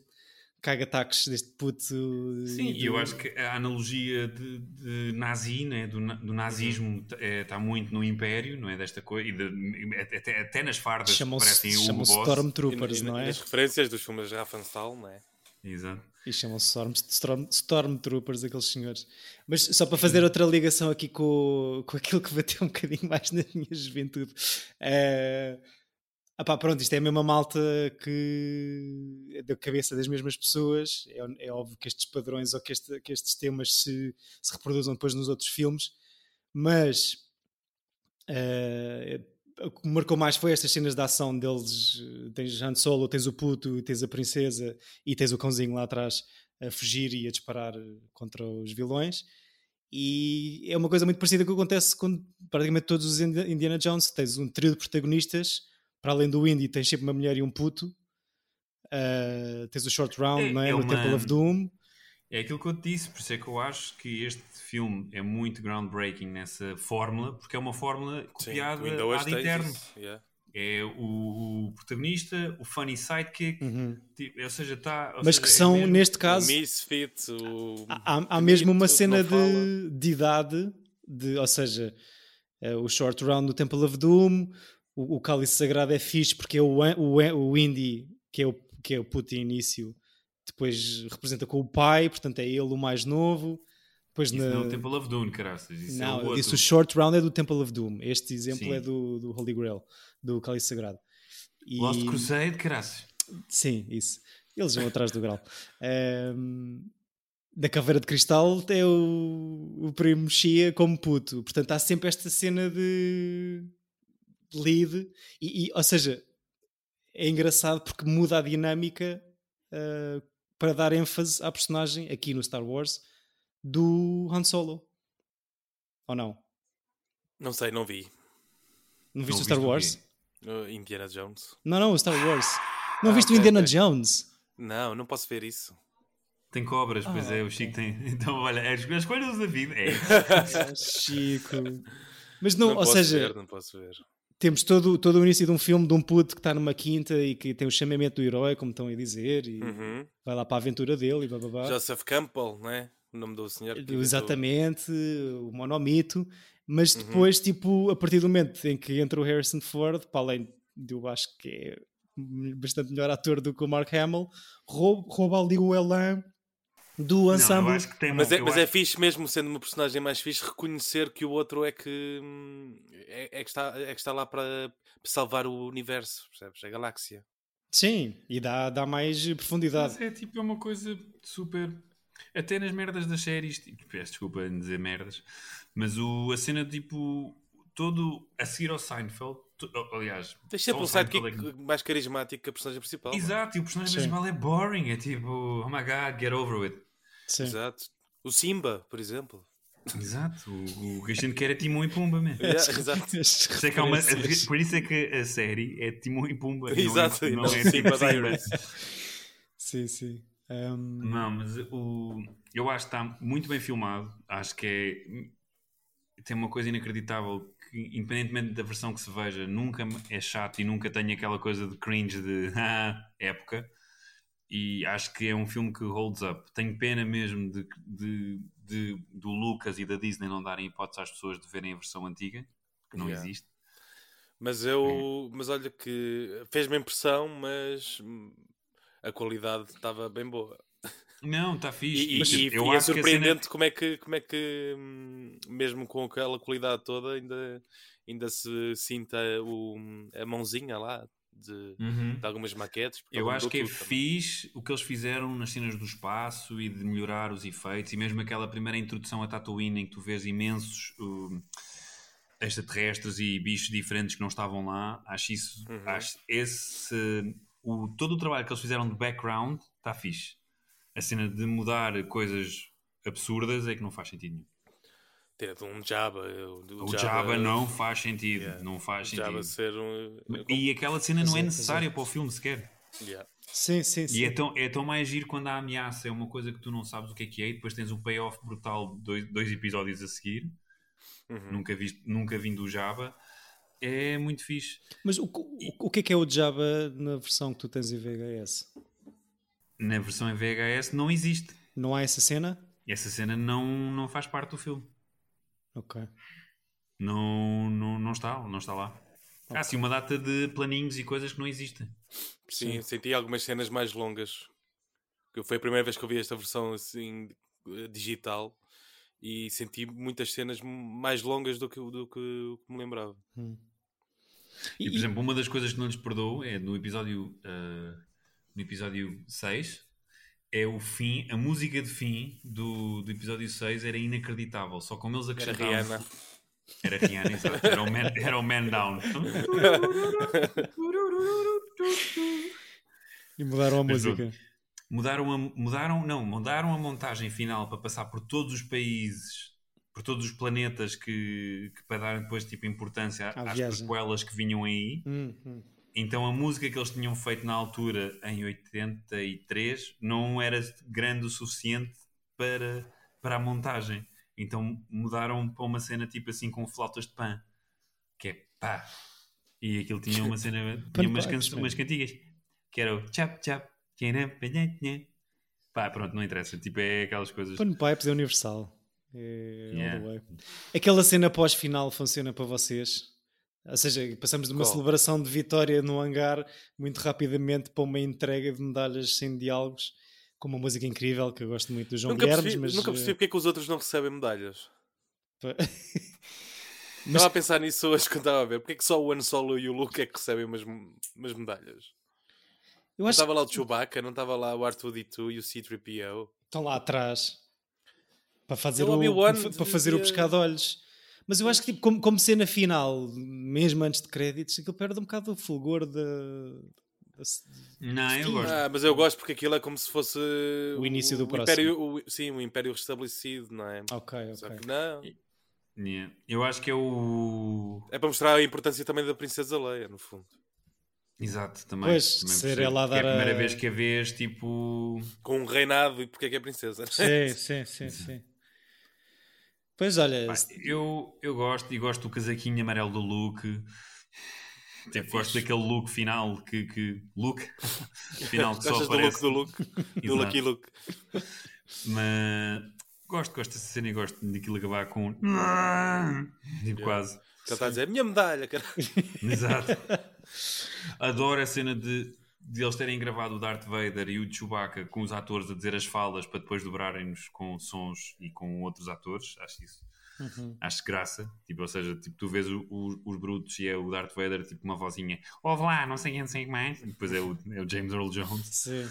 caga-taques, deste puto.
Sim, e eu acho que a analogia de, de nazi, né? do, do nazismo, é, está muito no Império, não é? Desta coisa, e de, até, até nas fardas parecem o
Chamam-se Stormtroopers, não é?
As referências dos filmes de não é?
Exato.
E chamam-se Storm, Storm, Stormtroopers, aqueles senhores. Mas só para fazer outra ligação aqui com, com aquilo que bateu um bocadinho mais na minha juventude. Apá, pronto, isto é a mesma malta que é da cabeça das mesmas pessoas. É, é óbvio que estes padrões ou que, este, que estes temas se, se reproduzam depois nos outros filmes. mas eh, o que me marcou mais foi estas cenas de ação deles. eh, Tens Han Solo, tens o puto, tens a princesa e tens o cãozinho lá atrás a fugir e a disparar eh, contra os vilões. E é uma coisa muito parecida com o que acontece com praticamente todos os Indi- Indiana Jones. Tens um trio de protagonistas, para além do Indy, tens sempre uma mulher e um puto. Eh, tens o Short Round,
É-
não é?
é
no
uma-
Temple of Doom.
É aquilo que eu te disse, por isso é que eu acho que este filme é muito groundbreaking nessa fórmula, porque é uma fórmula
Sim,
copiada
hoje
ad eterno.
isso, yeah.
É o, o protagonista, o funny sidekick,
Uhum.
tipo, ou seja, está.
Mas que são, neste caso,
O Misfit, o...
há, há mesmo uma cena de, de idade, de, ou seja, eh, o short round do Temple of Doom, o, o cálice sagrado é fixe porque é o, o, o Indy, que é o, que é o puto início, depois representa com o pai, portanto é ele o mais novo. Depois
Isso
na...
não é o Temple of Doom, caraças. Isso
Não,
é o
eu
outro.
disse o short round é do Temple of Doom. Este exemplo
Sim.
é do, do Holy Grail, do cálice sagrado. E-
Lost Crusade, caraças.
Sim, isso. Eles vão atrás do grau. Ahm, da caveira de cristal é o, o primo Xia como puto. Portanto, há sempre esta cena de lead. E, e, ou seja, é engraçado porque muda a dinâmica ah, para dar ênfase à personagem aqui no Star Wars do Han Solo. Ou não?
Não sei, não vi.
Não viste
Não
o Star
o
Wars?
Uh, Indiana Jones.
Não, não, o Star Wars. Não
Ah,
viste o
ok,
Indiana
ok.
Jones?
Não, não posso ver isso.
Tem cobras, pois
Ah,
é, o Chico tem. Então, olha, é as as escolhas da vida. É.
Ah, Chico. Mas não,
Não,
ou
posso
seja,
ver, não posso ver.
Temos todo, todo o início de um filme de um puto que está numa quinta e que tem o chamamento do herói, como estão a dizer, e
Uhum.
vai lá para a aventura dele e bababá.
Joseph Campbell, não é? O nome do senhor.
Exatamente, o monomito. Mas
Uhum.
depois, tipo, a partir do momento em que entra o Harrison Ford, para além de eu acho que é bastante melhor ator do que o Mark Hamill, rouba, rouba ali o elan do
Não,
ensemble.
que tem
Mas, é, mas é fixe mesmo, sendo uma personagem mais fixe, reconhecer que o outro é que, hum, é, é que, está, é que está lá para salvar o universo, percebes? A galáxia.
Sim, e dá, dá mais profundidade.
Mas é tipo é uma coisa super. Até nas merdas das séries, tipo, peço desculpa em dizer merdas, mas o, a cena tipo. Todo a seguir ao Seinfeld, to- aliás,
Tens sempre um sidekick
é que-
mais carismático que a personagem principal. não é?
Exato, e o personagem
Sim.
principal é boring, é tipo, oh my god, get over it.
Sim.
Exato. O Simba, por exemplo.
Exato, o, o que a gente quer é Timão e Pumba, man.
Yeah, exato.
Isso é que uma- por isso é que a série é Timão e Pumba. não é-
Exato, e
não
não
é
Simba
tipo.
Diaries.
Sim, sim. Um,
Não, mas o, eu acho que está muito bem filmado. Acho que é, tem uma coisa inacreditável que, independentemente da versão que se veja, nunca é chato e nunca tem aquela coisa de cringe de ah, época. E acho que é um filme que holds up. Tenho pena mesmo de, de- de- do Lucas e da Disney não darem hipótese às pessoas de verem a versão antiga, que não
Yeah.
existe.
Mas eu. Mas olha que fez-me impressão, mas a qualidade estava bem boa.
Não, está fixe.
E,
Mas
e- e é
a cena-
surpreendente como é que, como é que mesmo com aquela qualidade toda, ainda, ainda se sinta o, a mãozinha lá de,
Uhum.
de algumas maquetes.
Eu acho que é fixe o que eles fizeram nas cenas do espaço e de melhorar os efeitos e mesmo aquela primeira introdução a Tatooine em que tu vês imensos um, extraterrestres e bichos diferentes que não estavam lá. Acho isso,
Uhum.
acho esse, o, todo o trabalho que eles fizeram de background está fixe. A cena de mudar coisas absurdas é que não faz sentido nenhum.
Ter de um Jabba. O,
O Jabba, não faz sentido.
Yeah.
Não faz
Jabba
sentido.
ser um.
E aquela cena não é
é, é.
necessária para o filme sequer.
Yeah.
sim, sim, sim.
E é tão, é tão mais giro quando a ameaça é uma coisa que tu não sabes o que é que é e depois tens um payoff brutal de dois, dois episódios a seguir.
Uhum.
Nunca, visto, nunca vindo do Java. É muito fixe.
Mas o, o, o que é que é o Jabba na versão que tu tens em VHS?
Na versão em VHS não existe.
Não há essa cena?
Essa cena não, não faz parte do filme.
Ok.
Não, não, não está, não está lá. Há sim uma data de planinhos e coisas que não existem.
Sim, senti algumas cenas mais longas. Que foi a primeira vez que eu vi esta versão assim eh, digital e senti muitas cenas mais longas do que, do que que me lembrava.
E, por exemplo, uma das coisas que não lhes perdoo é no episódio, ah, no episódio 6 é o fim, a música de fim do, do episódio 6 era inacreditável. Só como eles
Era
acrescentavam.
Rihanna.
Era Rihanna, exato. Era o Man, era o man Down.
E mudaram a
Mas
música.
Mudaram, a, mudaram, não, mudaram a montagem final para passar por todos os países, por todos os planetas que, que para dar depois tipo importância
À
às prequelas que vinham aí.
Hum, hum.
Então a música que eles tinham feito na altura, em 83, não era grande o suficiente para, para a montagem. Então mudaram para uma cena tipo assim com flautas de pan, que é pá. E aquilo tinha uma cena, tinha umas, can umas cantigas, que era o chap chap, pá, pronto, não interessa. Tipo, é aquelas coisas.
Panpipes é universal. É
Yeah.
Aquela cena pós-final funciona para vocês? Ou seja, passamos de uma
Qual?
celebração de vitória no hangar muito rapidamente para uma entrega de medalhas sem diálogos, com uma música incrível que eu gosto muito do João
Nunca
Guilhermes,
percebi,
mas
nunca percebi
eh,
porque é que os outros não recebem medalhas.
Mas-
Estava a pensar nisso hoje quando estava a ver. Porque é que só o Han Solo e o Luke é que recebem umas, umas medalhas?
eu
Não estava
que
lá o Chewbacca, não estava lá o R2D2 e o C-3PO.
estão lá atrás para fazer,
Eu
o, para fazer o de olhos. Mas eu acho que tipo, como, como cena final, mesmo antes de créditos, aquilo perde um bocado o fulgor da,
Não, eu gosto.
Ah, mas eu gosto porque aquilo é como se fosse
O início do
o
próximo.
Império, o- sim, o Império restabelecido, não é?
Ok,
Só
ok.
que não.
Yeah. Eu acho que é o.
É para mostrar a importância também da Princesa Leia, no fundo.
Exato, também.
Pois,
também
ser ela a
Que é a
dar a-
primeira vez que a vês, tipo.
Com um reinado e porque é que é princesa.
Sim, sim, sim, sim. Pois olha,
Pá, eu, eu gosto e gosto do casaquinho amarelo do Luke. Tipo, gosto
fixe.
daquele look final que. que look? final que só
Gostas do
aparece.
look do Luke? Do. Lucky Luke.
Mas gosto, gosto dessa cena e gosto daquilo acabar com. Tipo, quase.
Já está a dizer, minha medalha, cara.
Exato. Adoro a cena de, de eles terem gravado o Darth Vader e o Chewbacca com os atores a dizer as falas para depois dobrarem-nos com sons e com outros atores. Acho isso.
Uhum.
Acho graça. Tipo, ou seja, tipo, tu vês o- o- os brutos e é o Darth Vader, tipo uma vozinha, ouve lá, não sei quem, não sei o que mais. E depois é o, é o James Earl Jones.
sim.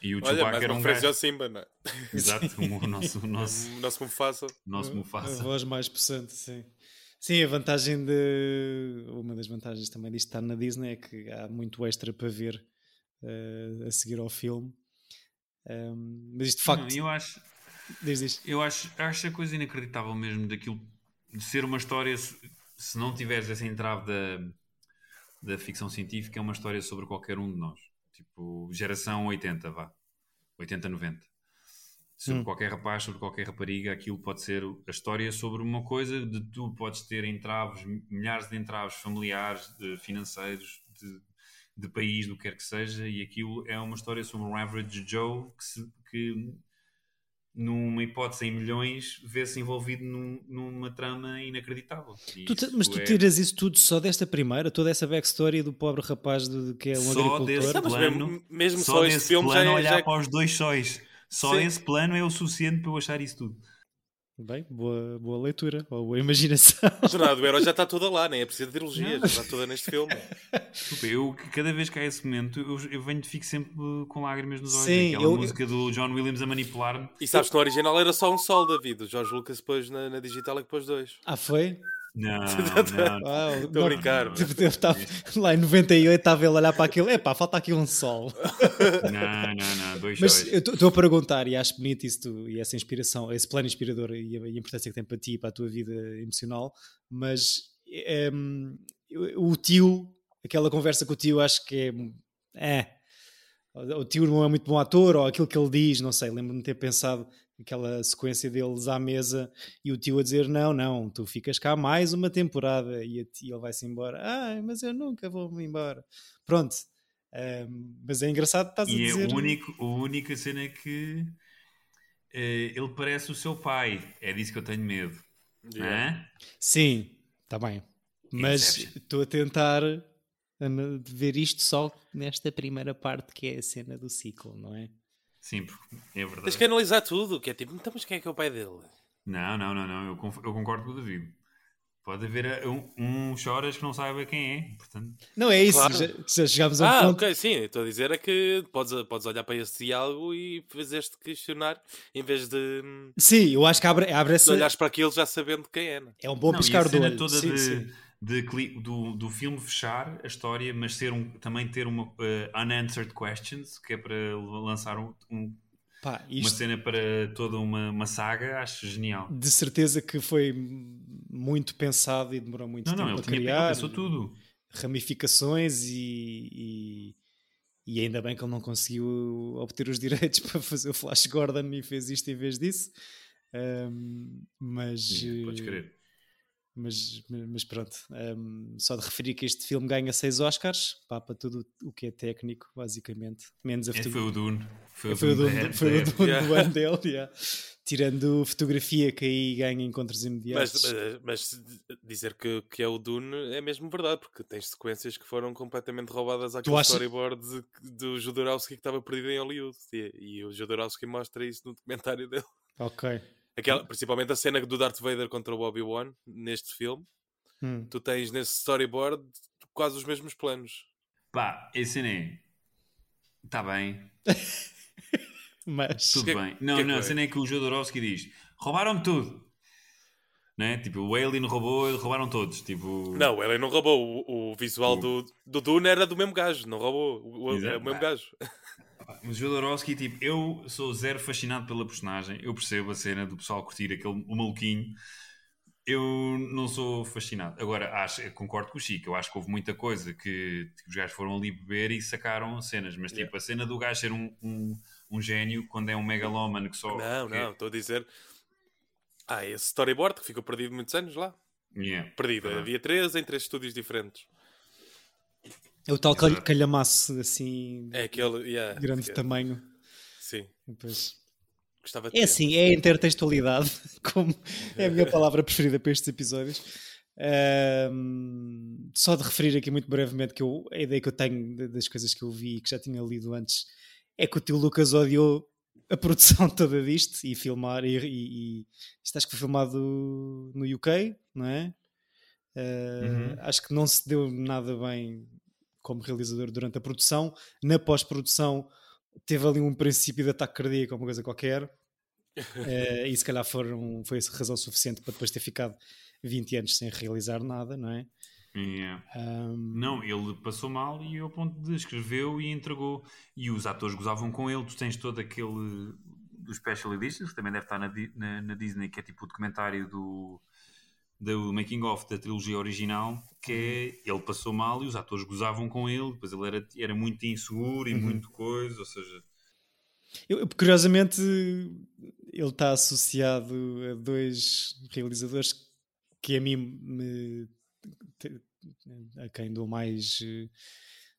E o
Olha,
Chewbacca era um
ao
gajo.
Simba, não é?
Exato, o nosso, o nosso,
O nosso Mufasa.
nosso
A
Mufasa.
voz mais possante, sim. Sim, a vantagem de. Uma das vantagens também disto estar na Disney é que há muito extra para ver eh, a seguir ao filme. Um, mas isto de facto.
Não, eu acho,
isto.
Eu acho, acho a coisa inacreditável mesmo daquilo de ser uma história, se, não tiveres esse entrave da, da ficção científica, é uma história sobre qualquer um de nós. Tipo, geração 80, vá. 80, 90. Sobre
Hum.
qualquer rapaz, sobre qualquer rapariga, aquilo pode ser a história sobre uma coisa de tu podes ter entraves, milhares de entraves familiares, de- financeiros, de, de país, do que quer que seja, e aquilo é uma história sobre um average Joe que, se- que numa hipótese em milhões, vê-se envolvido num- numa trama inacreditável.
Tu te- mas tu
é
tiras isso tudo só desta primeira, toda essa backstory do pobre rapaz de, que é um
Só
agricultor.
desse plano,
mesmo, mesmo
só,
só,
desse
filme já
plano
é,
olhar
já
para os dois sóis. Só
Sim.
esse plano é o suficiente para eu achar isso tudo.
Bem, boa, boa leitura, ou boa imaginação.
A jornada do herói já está toda lá, nem é preciso de trilogia, já está toda neste filme.
Desculpa, eu, cada vez que há esse momento, eu, eu venho fico sempre com lágrimas nos olhos.
Sim,
Aquela
eu-
música do John Williams a manipular-me.
E sabes que no original era só um sol, David. O Jorge Lucas depois na, na digital é que pôs dois.
Ah, foi?
Não, não.
Uau,
Estou a
não-
brincar.
Tipo, estava lá em 98, estava ele a olhar para aquilo. Epá, falta aqui um sol.
Não, não, não. Dois
Mas estou a perguntar e acho bonito isso tu- e essa inspiração, esse plano inspirador e a, e a importância que tem para ti e para a tua vida emocional. Mas em, o tio, aquela conversa com o tio, acho que é. é. O tio não é muito bom ator, ou aquilo que ele diz, não sei. Lembro-me de ter pensado aquela sequência deles à mesa e o tio a dizer: Não, não, tu ficas cá mais uma temporada e a tia ele vai-se embora. Ah, mas eu nunca vou-me embora. Pronto. Mas é engraçado, estás a
E é
dizer.
o único, a única cena é que eh, ele parece o seu pai. É disso que eu tenho medo.
Yeah.
Hã?
Sim, está bem. Mas estou a tentar ver isto só nesta primeira parte que é a cena do ciclo, não é?
Sim, porque é verdade.
Tens que analisar tudo, que é tipo, então, mas quem é que é o pai dele?
Não, não, não, não. Eu, eu concordo com o David. Pode haver eh, um, um choras que não saiba quem é. Portanto,
Não é isso,
Claro.
já, já chegámos a um
Ah,
ponto.
ok, sim. Estou a dizer é que podes, podes olhar para esse diálogo e fazer-te questionar em vez de,
Sim, eu acho que abre, abre essa.
olhares para aquilo já sabendo quem é. né?
É um bom
não, e a
piscar do olho.
toda
Sim,
de,
sim.
De do, do filme fechar a história, mas ser um, também ter uma eh, unanswered questions, que é para lançar um- um-
Pá,
uma
isto
cena para toda uma, uma saga, acho genial.
de certeza que foi muito pensado e demorou muito
Não,
tempo
não, ele,
a
tinha,
criar.
pensou tudo.
Ramificações e, e, e ainda bem que ele não conseguiu obter os direitos para fazer o Flash Gordon e fez isto em vez disso. Ahm, mas,
Sim, podes
eh,
crer.
Mas, mas pronto, ahm, só de referir que este filme ganha seis Oscars pá, para tudo o que é técnico, basicamente, menos a fotografia.
foi o Dune. Foi,
Foi o
Dune
foi o
Yeah.
do ano dele, yeah. tirando fotografia que aí ganha encontros imediatos.
Mas, mas dizer que, que é o Dune é mesmo verdade, porque tens sequências que foram completamente roubadas àquele
achas-
storyboard de- do Jodorowsky que estava perdido em Hollywood. E, e o Jodorowsky mostra isso no documentário dele.
Ok.
Aquela, principalmente a cena do Darth Vader contra o Obi-Wan neste filme.
Hum.
Tu tens nesse storyboard quase os mesmos planos.
Pá, esse é. Está bem,
Mas
tudo
Que-
bem. Não,
que é
não, a cena é que o Jodorowsky diz: roubaram-me tudo. Né? Tipo, o Alien roubou, roubaram todos. Tipo,
Não, ele não roubou. O, o visual do, do Dune era do mesmo gajo, não roubou. O, o, é
Exato.
o mesmo gajo.
Mas o Jodorowsky, tipo, eu sou zero fascinado pela personagem. Eu percebo a cena do pessoal curtir aquele o maluquinho. Eu não sou fascinado. Agora, acho, concordo com o Chico. Eu acho que houve muita coisa que os gajos foram ali beber e sacaram cenas. Mas, tipo, a cena do gajo ser um, um, um gênio quando é um megalómano que só.
Não, não, estou a dizer. Ah, esse storyboard que ficou perdido muitos anos lá.
Yeah,
Perdido.
verdade.
Havia três em três estúdios diferentes.
É o tal
Exato.
calhamaço assim,
É aquele. Yeah,
grande tamanho.
Sim.
Depois-
Gostava de
É
ter.
assim, é intertextualidade, como é a minha palavra preferida para estes episódios. Ahm, só de referir aqui muito brevemente que eu, a ideia que eu tenho das coisas que eu vi e que já tinha lido antes é que o tio Lucas odiou a produção toda disto e filmar e, e, e isto acho que foi filmado no UK, não é? Ah,
Uhum.
Acho que não se deu nada bem como realizador durante a produção. Na pós-produção teve ali um princípio de ataque cardíaco uma coisa qualquer. Eh, e se calhar foram, foi razão suficiente para depois ter ficado 20 anos sem realizar nada, não é?
Yeah.
Ahm,
Não, ele passou mal e ao ponto de escreveu e entregou. E os atores gozavam com ele. Tu tens todo aquele do Special Editions, que também deve estar na, na- na Disney, que é tipo o documentário do, do making of da trilogia original, que é ele passou mal e os atores gozavam com ele, depois ele era, era muito inseguro e muito coisa, ou seja,
eu- curiosamente, ele está associado a dois realizadores que a mim me, a quem dou mais eh,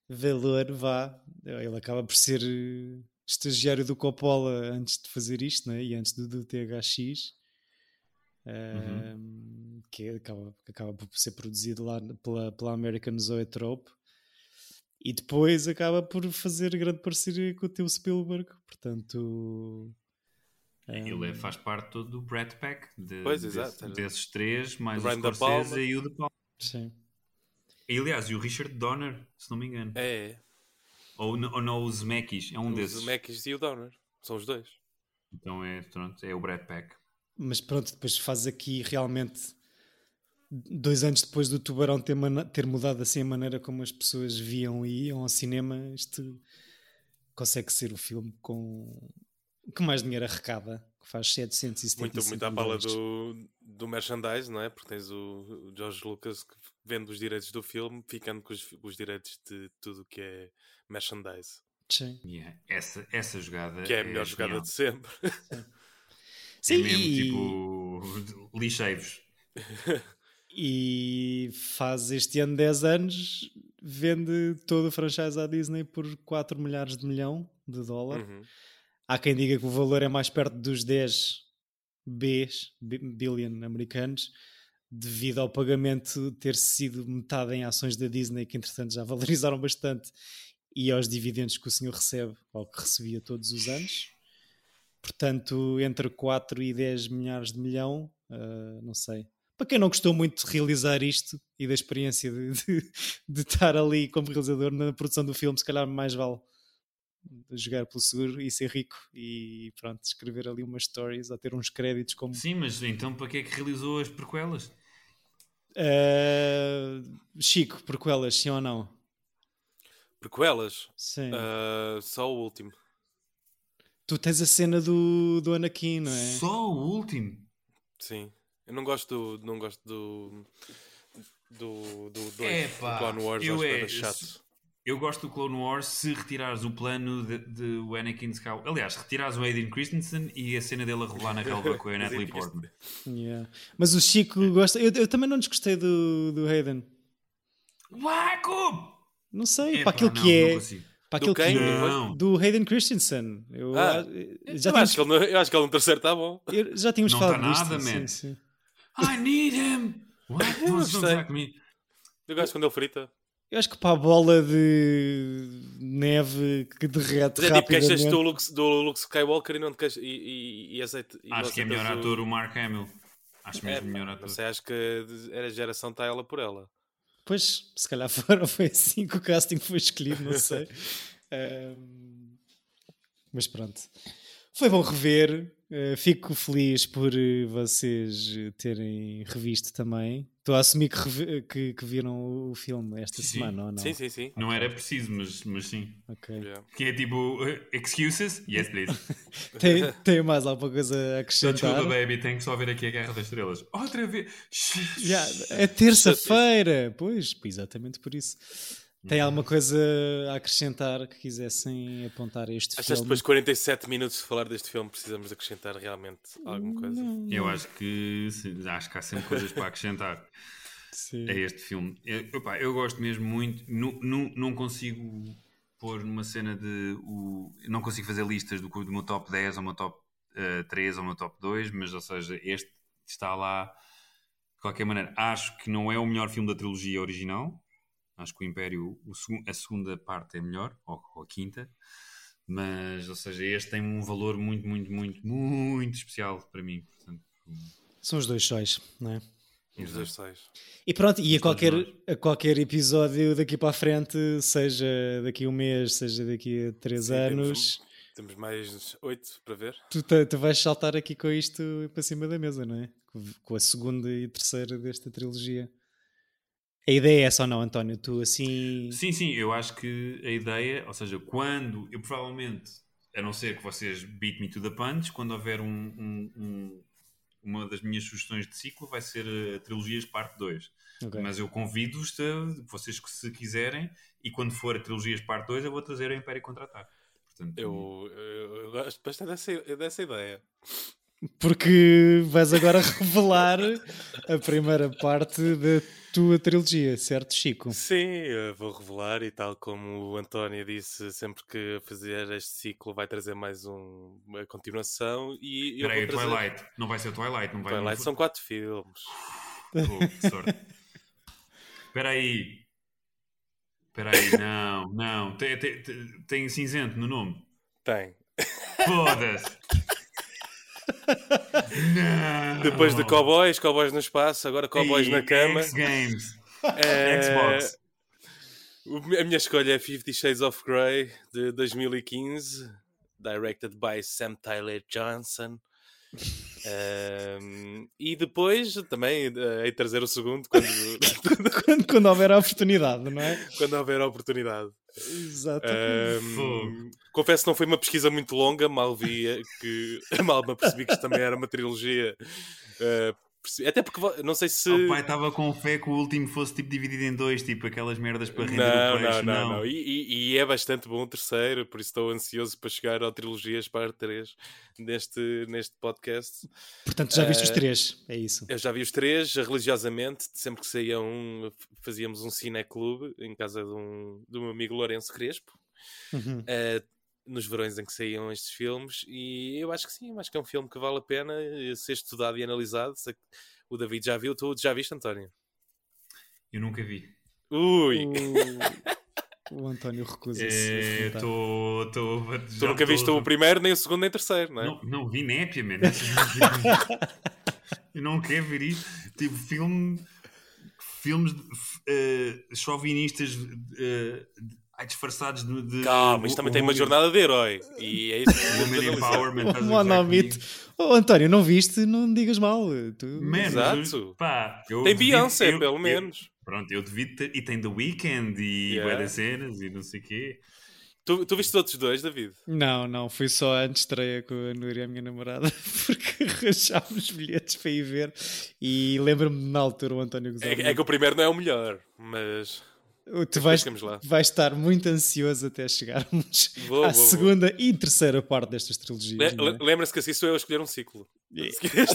valor, vá. Ele acaba por ser eh, estagiário do Coppola antes de fazer isto, né? e antes do, do THX. Ahm, que acaba, que acaba por ser produzido lá pela, pela American Zoetrope e depois acaba por fazer grande parceria com o teu Spielberg, portanto
ele é- faz parte todo do Brad Pack, de,
Pois,
desse-
exato.
desses três, mais
Do
o Scorsese e o De Palma.
sim.
E, aliás, e o Richard Donner, se não me engano.
É,
Ou, ou não, o Zemeckis, é um
os
desses.
Zemeckis e o Donner. São os dois.
Então é, pronto, é o Brad Pack.
Mas pronto, depois faz aqui realmente dois anos depois do Tubarão ter, ter mudado assim a maneira como as pessoas viam e iam ao cinema, isto consegue ser o filme com que mais dinheiro arrecada, que faz 775
Muito, muito à
milhões.
do, do merchandise, não é? Porque tens o, o George Lucas que vende os direitos do filme, ficando com os, os direitos de tudo o que é merchandise.
Sim.
Yeah, Essa, essa jogada
Que é a melhor
genial.
jogada de sempre.
Sim,
é mesmo
e-
tipo lixei-vos.
e faz este ano 10 anos, vende todo o franchise à Disney por 4 milhares de milhão de dólar.
Uhum.
Há quem diga que o valor é mais perto dos 10 Bs, bi- billion americanos, devido ao pagamento ter sido metade em ações da Disney, que entretanto já valorizaram bastante, e aos dividendos que o senhor recebe, ou que recebia todos os anos. Portanto, entre 4 e 10 milhares de milhão, ah, não sei. Para quem não gostou muito de realizar isto e da experiência de, de, de estar ali como realizador na produção do filme, se calhar mais vale jogar pelo seguro e ser rico e pronto, escrever ali umas stories ou ter uns créditos como.
Sim, mas então para que é que realizou as prequelas?
Uh, Chico, prequelas, sim ou não?
Prequelas?
Sim.
Uh, só o último.
Tu tens a cena do, do Anakin, não é?
Só o último?
Sim. Eu não gosto do. Não gosto do. Do. Do, do,
Epá,
do Clone Wars,
eu
acho
é-
chato.
Eu gosto do Clone Wars se retirares o plano de, de o Anakin Skywalker. Aliás, retirares o Aiden Christensen e a cena dele a rolar na relva com a Natalie Portman.
Yeah. Mas o Chico gosta. Eu, eu também não desgostei do, do Hayden.
Waco!
Não sei,
Epá,
para aquilo
não,
que
não
é. Para
Do
aquilo que é. Do Hayden Christensen. Eu,
Ah,
já,
eu,
tínhamos,
acho que ele, no- eu acho que ele no terceiro está bom.
eu- já tínhamos
Não
falado
tá
disto.
nada,
sim,
man.
sim.
I need him! What?
Eu gostei.
me.
Eu gosto quando ele frita.
Eu acho que para a bola de neve que derrete
Mas é tipo, queixas do Luke, do Luke Skywalker e não te queixas. E, e, e aceita, e
Acho que é melhor ator o Mark Hamill. Acho
É,
mesmo melhor
pá,
ator.
Não sei, acho que era a geração está ela por ela.
Pois, se calhar foram, foi assim que o casting foi escolhido, não sei. Ahm, mas pronto. Foi bom rever. eh, fico feliz por eh, vocês eh, terem revisto também. Estou a assumir que, que- que viram o filme esta
Sim, sim.
semana, ou não?
Sim, sim, sim.
Não era preciso, mas, mas sim.
Ok.
Yeah.
Que é tipo, uh, excuses? Yes, please.
Tem, tem mais alguma coisa a
Então,
acrescentar?
desculpa, baby, tenho que só ver aqui a Guerra das Estrelas. Outra vez.
Já, é terça-feira, pois, exatamente por isso. Tem
Uhum.
alguma coisa a acrescentar que quisessem apontar a este
Achas que
filme?
depois de 47 minutos de falar deste filme precisamos acrescentar realmente alguma coisa?
Eu acho que sim, acho que há sempre coisas para acrescentar
Sim.
a este filme. Eu, opá, eu gosto mesmo muito. Nu- nu- não consigo pôr numa cena de. O, não consigo fazer listas do, do meu top 10 ou meu top eh, 3 ou meu top 2, mas ou seja, este está lá de qualquer maneira. Acho que não é o melhor filme da trilogia original. Acho que o Império, o a segunda parte é melhor, ou, ou a quinta. Mas, ou seja, este tem um valor muito, muito, muito, muito especial para mim. Portanto,
São os dois sóis, não é?
Os dois sais.
E pronto, e a qualquer, a qualquer episódio daqui para a frente, seja daqui a um mês, seja daqui a três
Sim,
anos,
Temos, temos mais 8 para ver.
tu, tu vais saltar aqui com isto para cima da mesa, não é? Com a segunda e terceira desta trilogia. A ideia é essa ou não, António? Tu assim.
Sim, sim, eu acho que a ideia, ou seja, quando eu provavelmente, a não ser que vocês beat me to the punch, quando houver um, um- um- uma das minhas sugestões de ciclo vai ser a Trilogias Parte 2.
Ok.
Mas eu convido-vos, vocês que se quiserem, e quando for a Trilogias Parte 2, eu vou trazer o Império Contra-Ataque. Portanto,
Eu, eu, eu gosto bastante dessa, dessa ideia.
Porque vais agora revelar a primeira parte da tua trilogia, certo, Chico?
Sim, eu vou revelar e tal como o António disse, sempre que fazer este ciclo vai trazer mais um, uma continuação e eu
Espera aí,
vou trazer...
Twilight. Não vai ser o Twilight, não vai
Twilight
não
são quatro filmes.
Pô, que sorte. Espera aí. Espera aí, não, não. Tem, tem, tem- tem cinzento no nome.
Tem.
Foda-se. Não.
Depois de Cowboys, Cowboys no espaço, agora Cowboys
Ei,
na cama.
X-Games.
Eh,
Xbox.
A minha escolha é Fifty Shades of Grey de 2015, directed by Sam Tyler Johnson. Ehm, e depois também eh, hei trazer o segundo quando,
quando, quando houver a oportunidade, não é?
quando houver a oportunidade.
Exatamente.
Fogo.
confesso que não foi uma pesquisa muito longa, mal vi eh, que mal me percebi que isto também era uma trilogia. eh, percebi- até porque não sei se.
O pai estava com fé que o último fosse tipo dividido em dois, tipo aquelas merdas para render
Não,
o peixe.
não, não, não. E, e- e é bastante bom o terceiro, por isso estou ansioso para chegar ao Trilogias Parte 3 neste, neste podcast.
Portanto, já viste os
eh,
três, é isso.
Eu já vi os três religiosamente, sempre que saía um, fazíamos um cineclube em casa de um, do meu amigo Lourenço Crespo,
Uhum.
eh, nos verões em que saíam estes filmes, e eu acho que sim, acho que é um filme que vale a pena eh, ser estudado e analisado. Que O David já viu, tu já viste, António?
Eu nunca vi.
Ui!
O, o António recusa-se. a
É, tô, tô,
Tu nunca viste o primeiro, nem o segundo, nem o terceiro, não é?
Não, não vi népia, man. Eu não quero ver isto. Tipo, filme. Filmes de, uh, chauvinistas uh, disfarçados de. de
Calma, isto também tem uma jornada de herói. E é isso que
Women Empowerment.
Um monómito. Oh, António, não viste? Não digas mal. Tu...
Man,
Exato.
eu- pá, eu
Tem
devido-
Beyoncé,
eu-
pelo
eu-
menos.
Pronto, eu devido ter. E tem The Weeknd e
Yeah.
cenas e não sei o quê.
Tu, tu viste os outros dois, David?
Não, não, fui só antes de estreia com a Núria, a minha namorada, porque arranjámos bilhetes para ir ver e lembro-me na altura o António gozava
É, é que o primeiro não é o melhor, mas.
Tu vais, vais estar muito ansioso até chegarmos
Vou,
à
vou, vou.
segunda e terceira parte destas trilogias.
Le-
é?
le- Lembra-se que assim sou eu a escolher um ciclo.
E-
Se quiseres,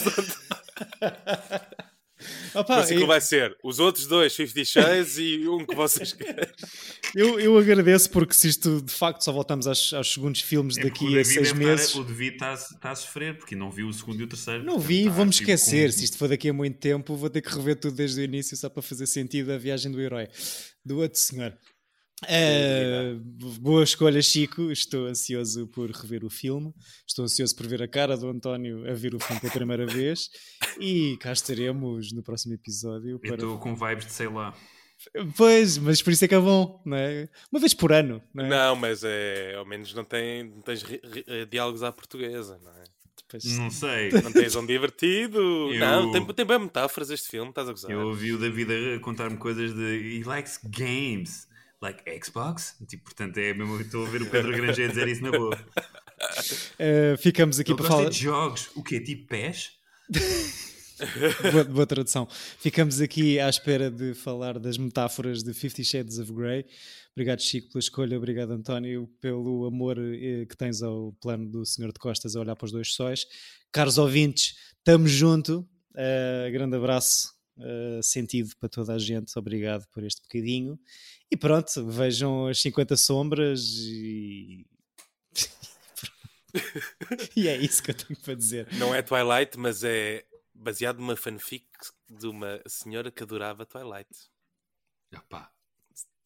Opa,
o ciclo
eu,
vai ser os outros dois, 50 Shades e um que vocês querem.
eu, eu agradeço porque se isto de facto só voltamos aos, aos segundos filmes
É
daqui
o
a seis meses.
Estar, o David está, está a sofrer porque não viu o segundo e o terceiro.
Não vi, vamos
tipo,
esquecer.
com-
Se isto for daqui a muito tempo, vou ter que rever tudo desde o início só para fazer sentido a viagem do herói. Do outro senhor. Eh, boa escolha, Chico. Estou ansioso por rever o filme. Estou ansioso por ver a cara do António a ver o filme pela primeira vez. E cá estaremos no próximo episódio.
Eu
Para...
estou com vibes de sei lá.
Pois, mas por isso é que é bom, não é? Uma vez por ano, não é?
Não, mas é, ao menos não, tem, não tens ri- ri- eh, diálogos à portuguesa, não é?
Depois-
Não sei.
Não tens um divertido.
Eu-
Não, tem, tem bem metáforas este filme, estás a gozar.
Eu ouvi o David a contar-me coisas de. He likes games. Like Xbox? Tipo, portanto, é mesmo. Estou a ver o Pedro Granger dizer isso na boa.
Eh, ficamos aqui
Ele
para
gosta
falar.
de jogos. O quê? Tipo PES?
boa, boa tradução. Ficamos aqui à espera de falar das metáforas de Fifty Shades of Grey. Obrigado, Chico, pela escolha. Obrigado, António, pelo amor eh, que tens ao plano do Senhor de Costas a olhar para os dois sóis. Caros ouvintes, estamos junto. Eh, grande abraço eh, sentido para toda a gente. Obrigado por este bocadinho. E pronto, vejam as 50 sombras e. e é isso que eu tenho para dizer.
Não é Twilight, mas é baseado numa fanfic de uma senhora que adorava Twilight.
Opá.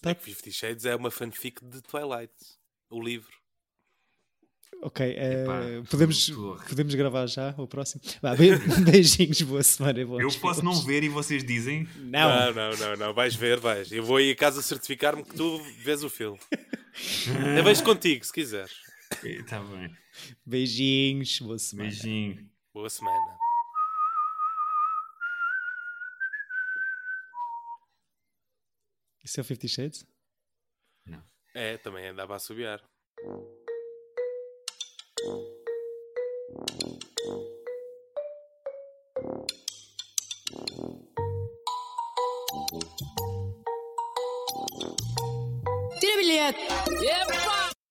Tá.
É que Fifty Shades é uma fanfic de Twilight, o livro.
Ok, eh,
Epá,
podemos, podemos gravar já o próximo? Beijinhos, boa semana.
Eu posso não ver e vocês dizem.
Não,
Não, não, não, não. Vais ver, vais. Eu vou aí a casa certificar-me que tu vês o filme. Eu vejo contigo, se quiseres.
Está bem.
beijinhos, boa semana.
Beijinho.
Boa semana.
Isso é o Fifty Shades?
É, também andava a assobiar.
Tira bilhete!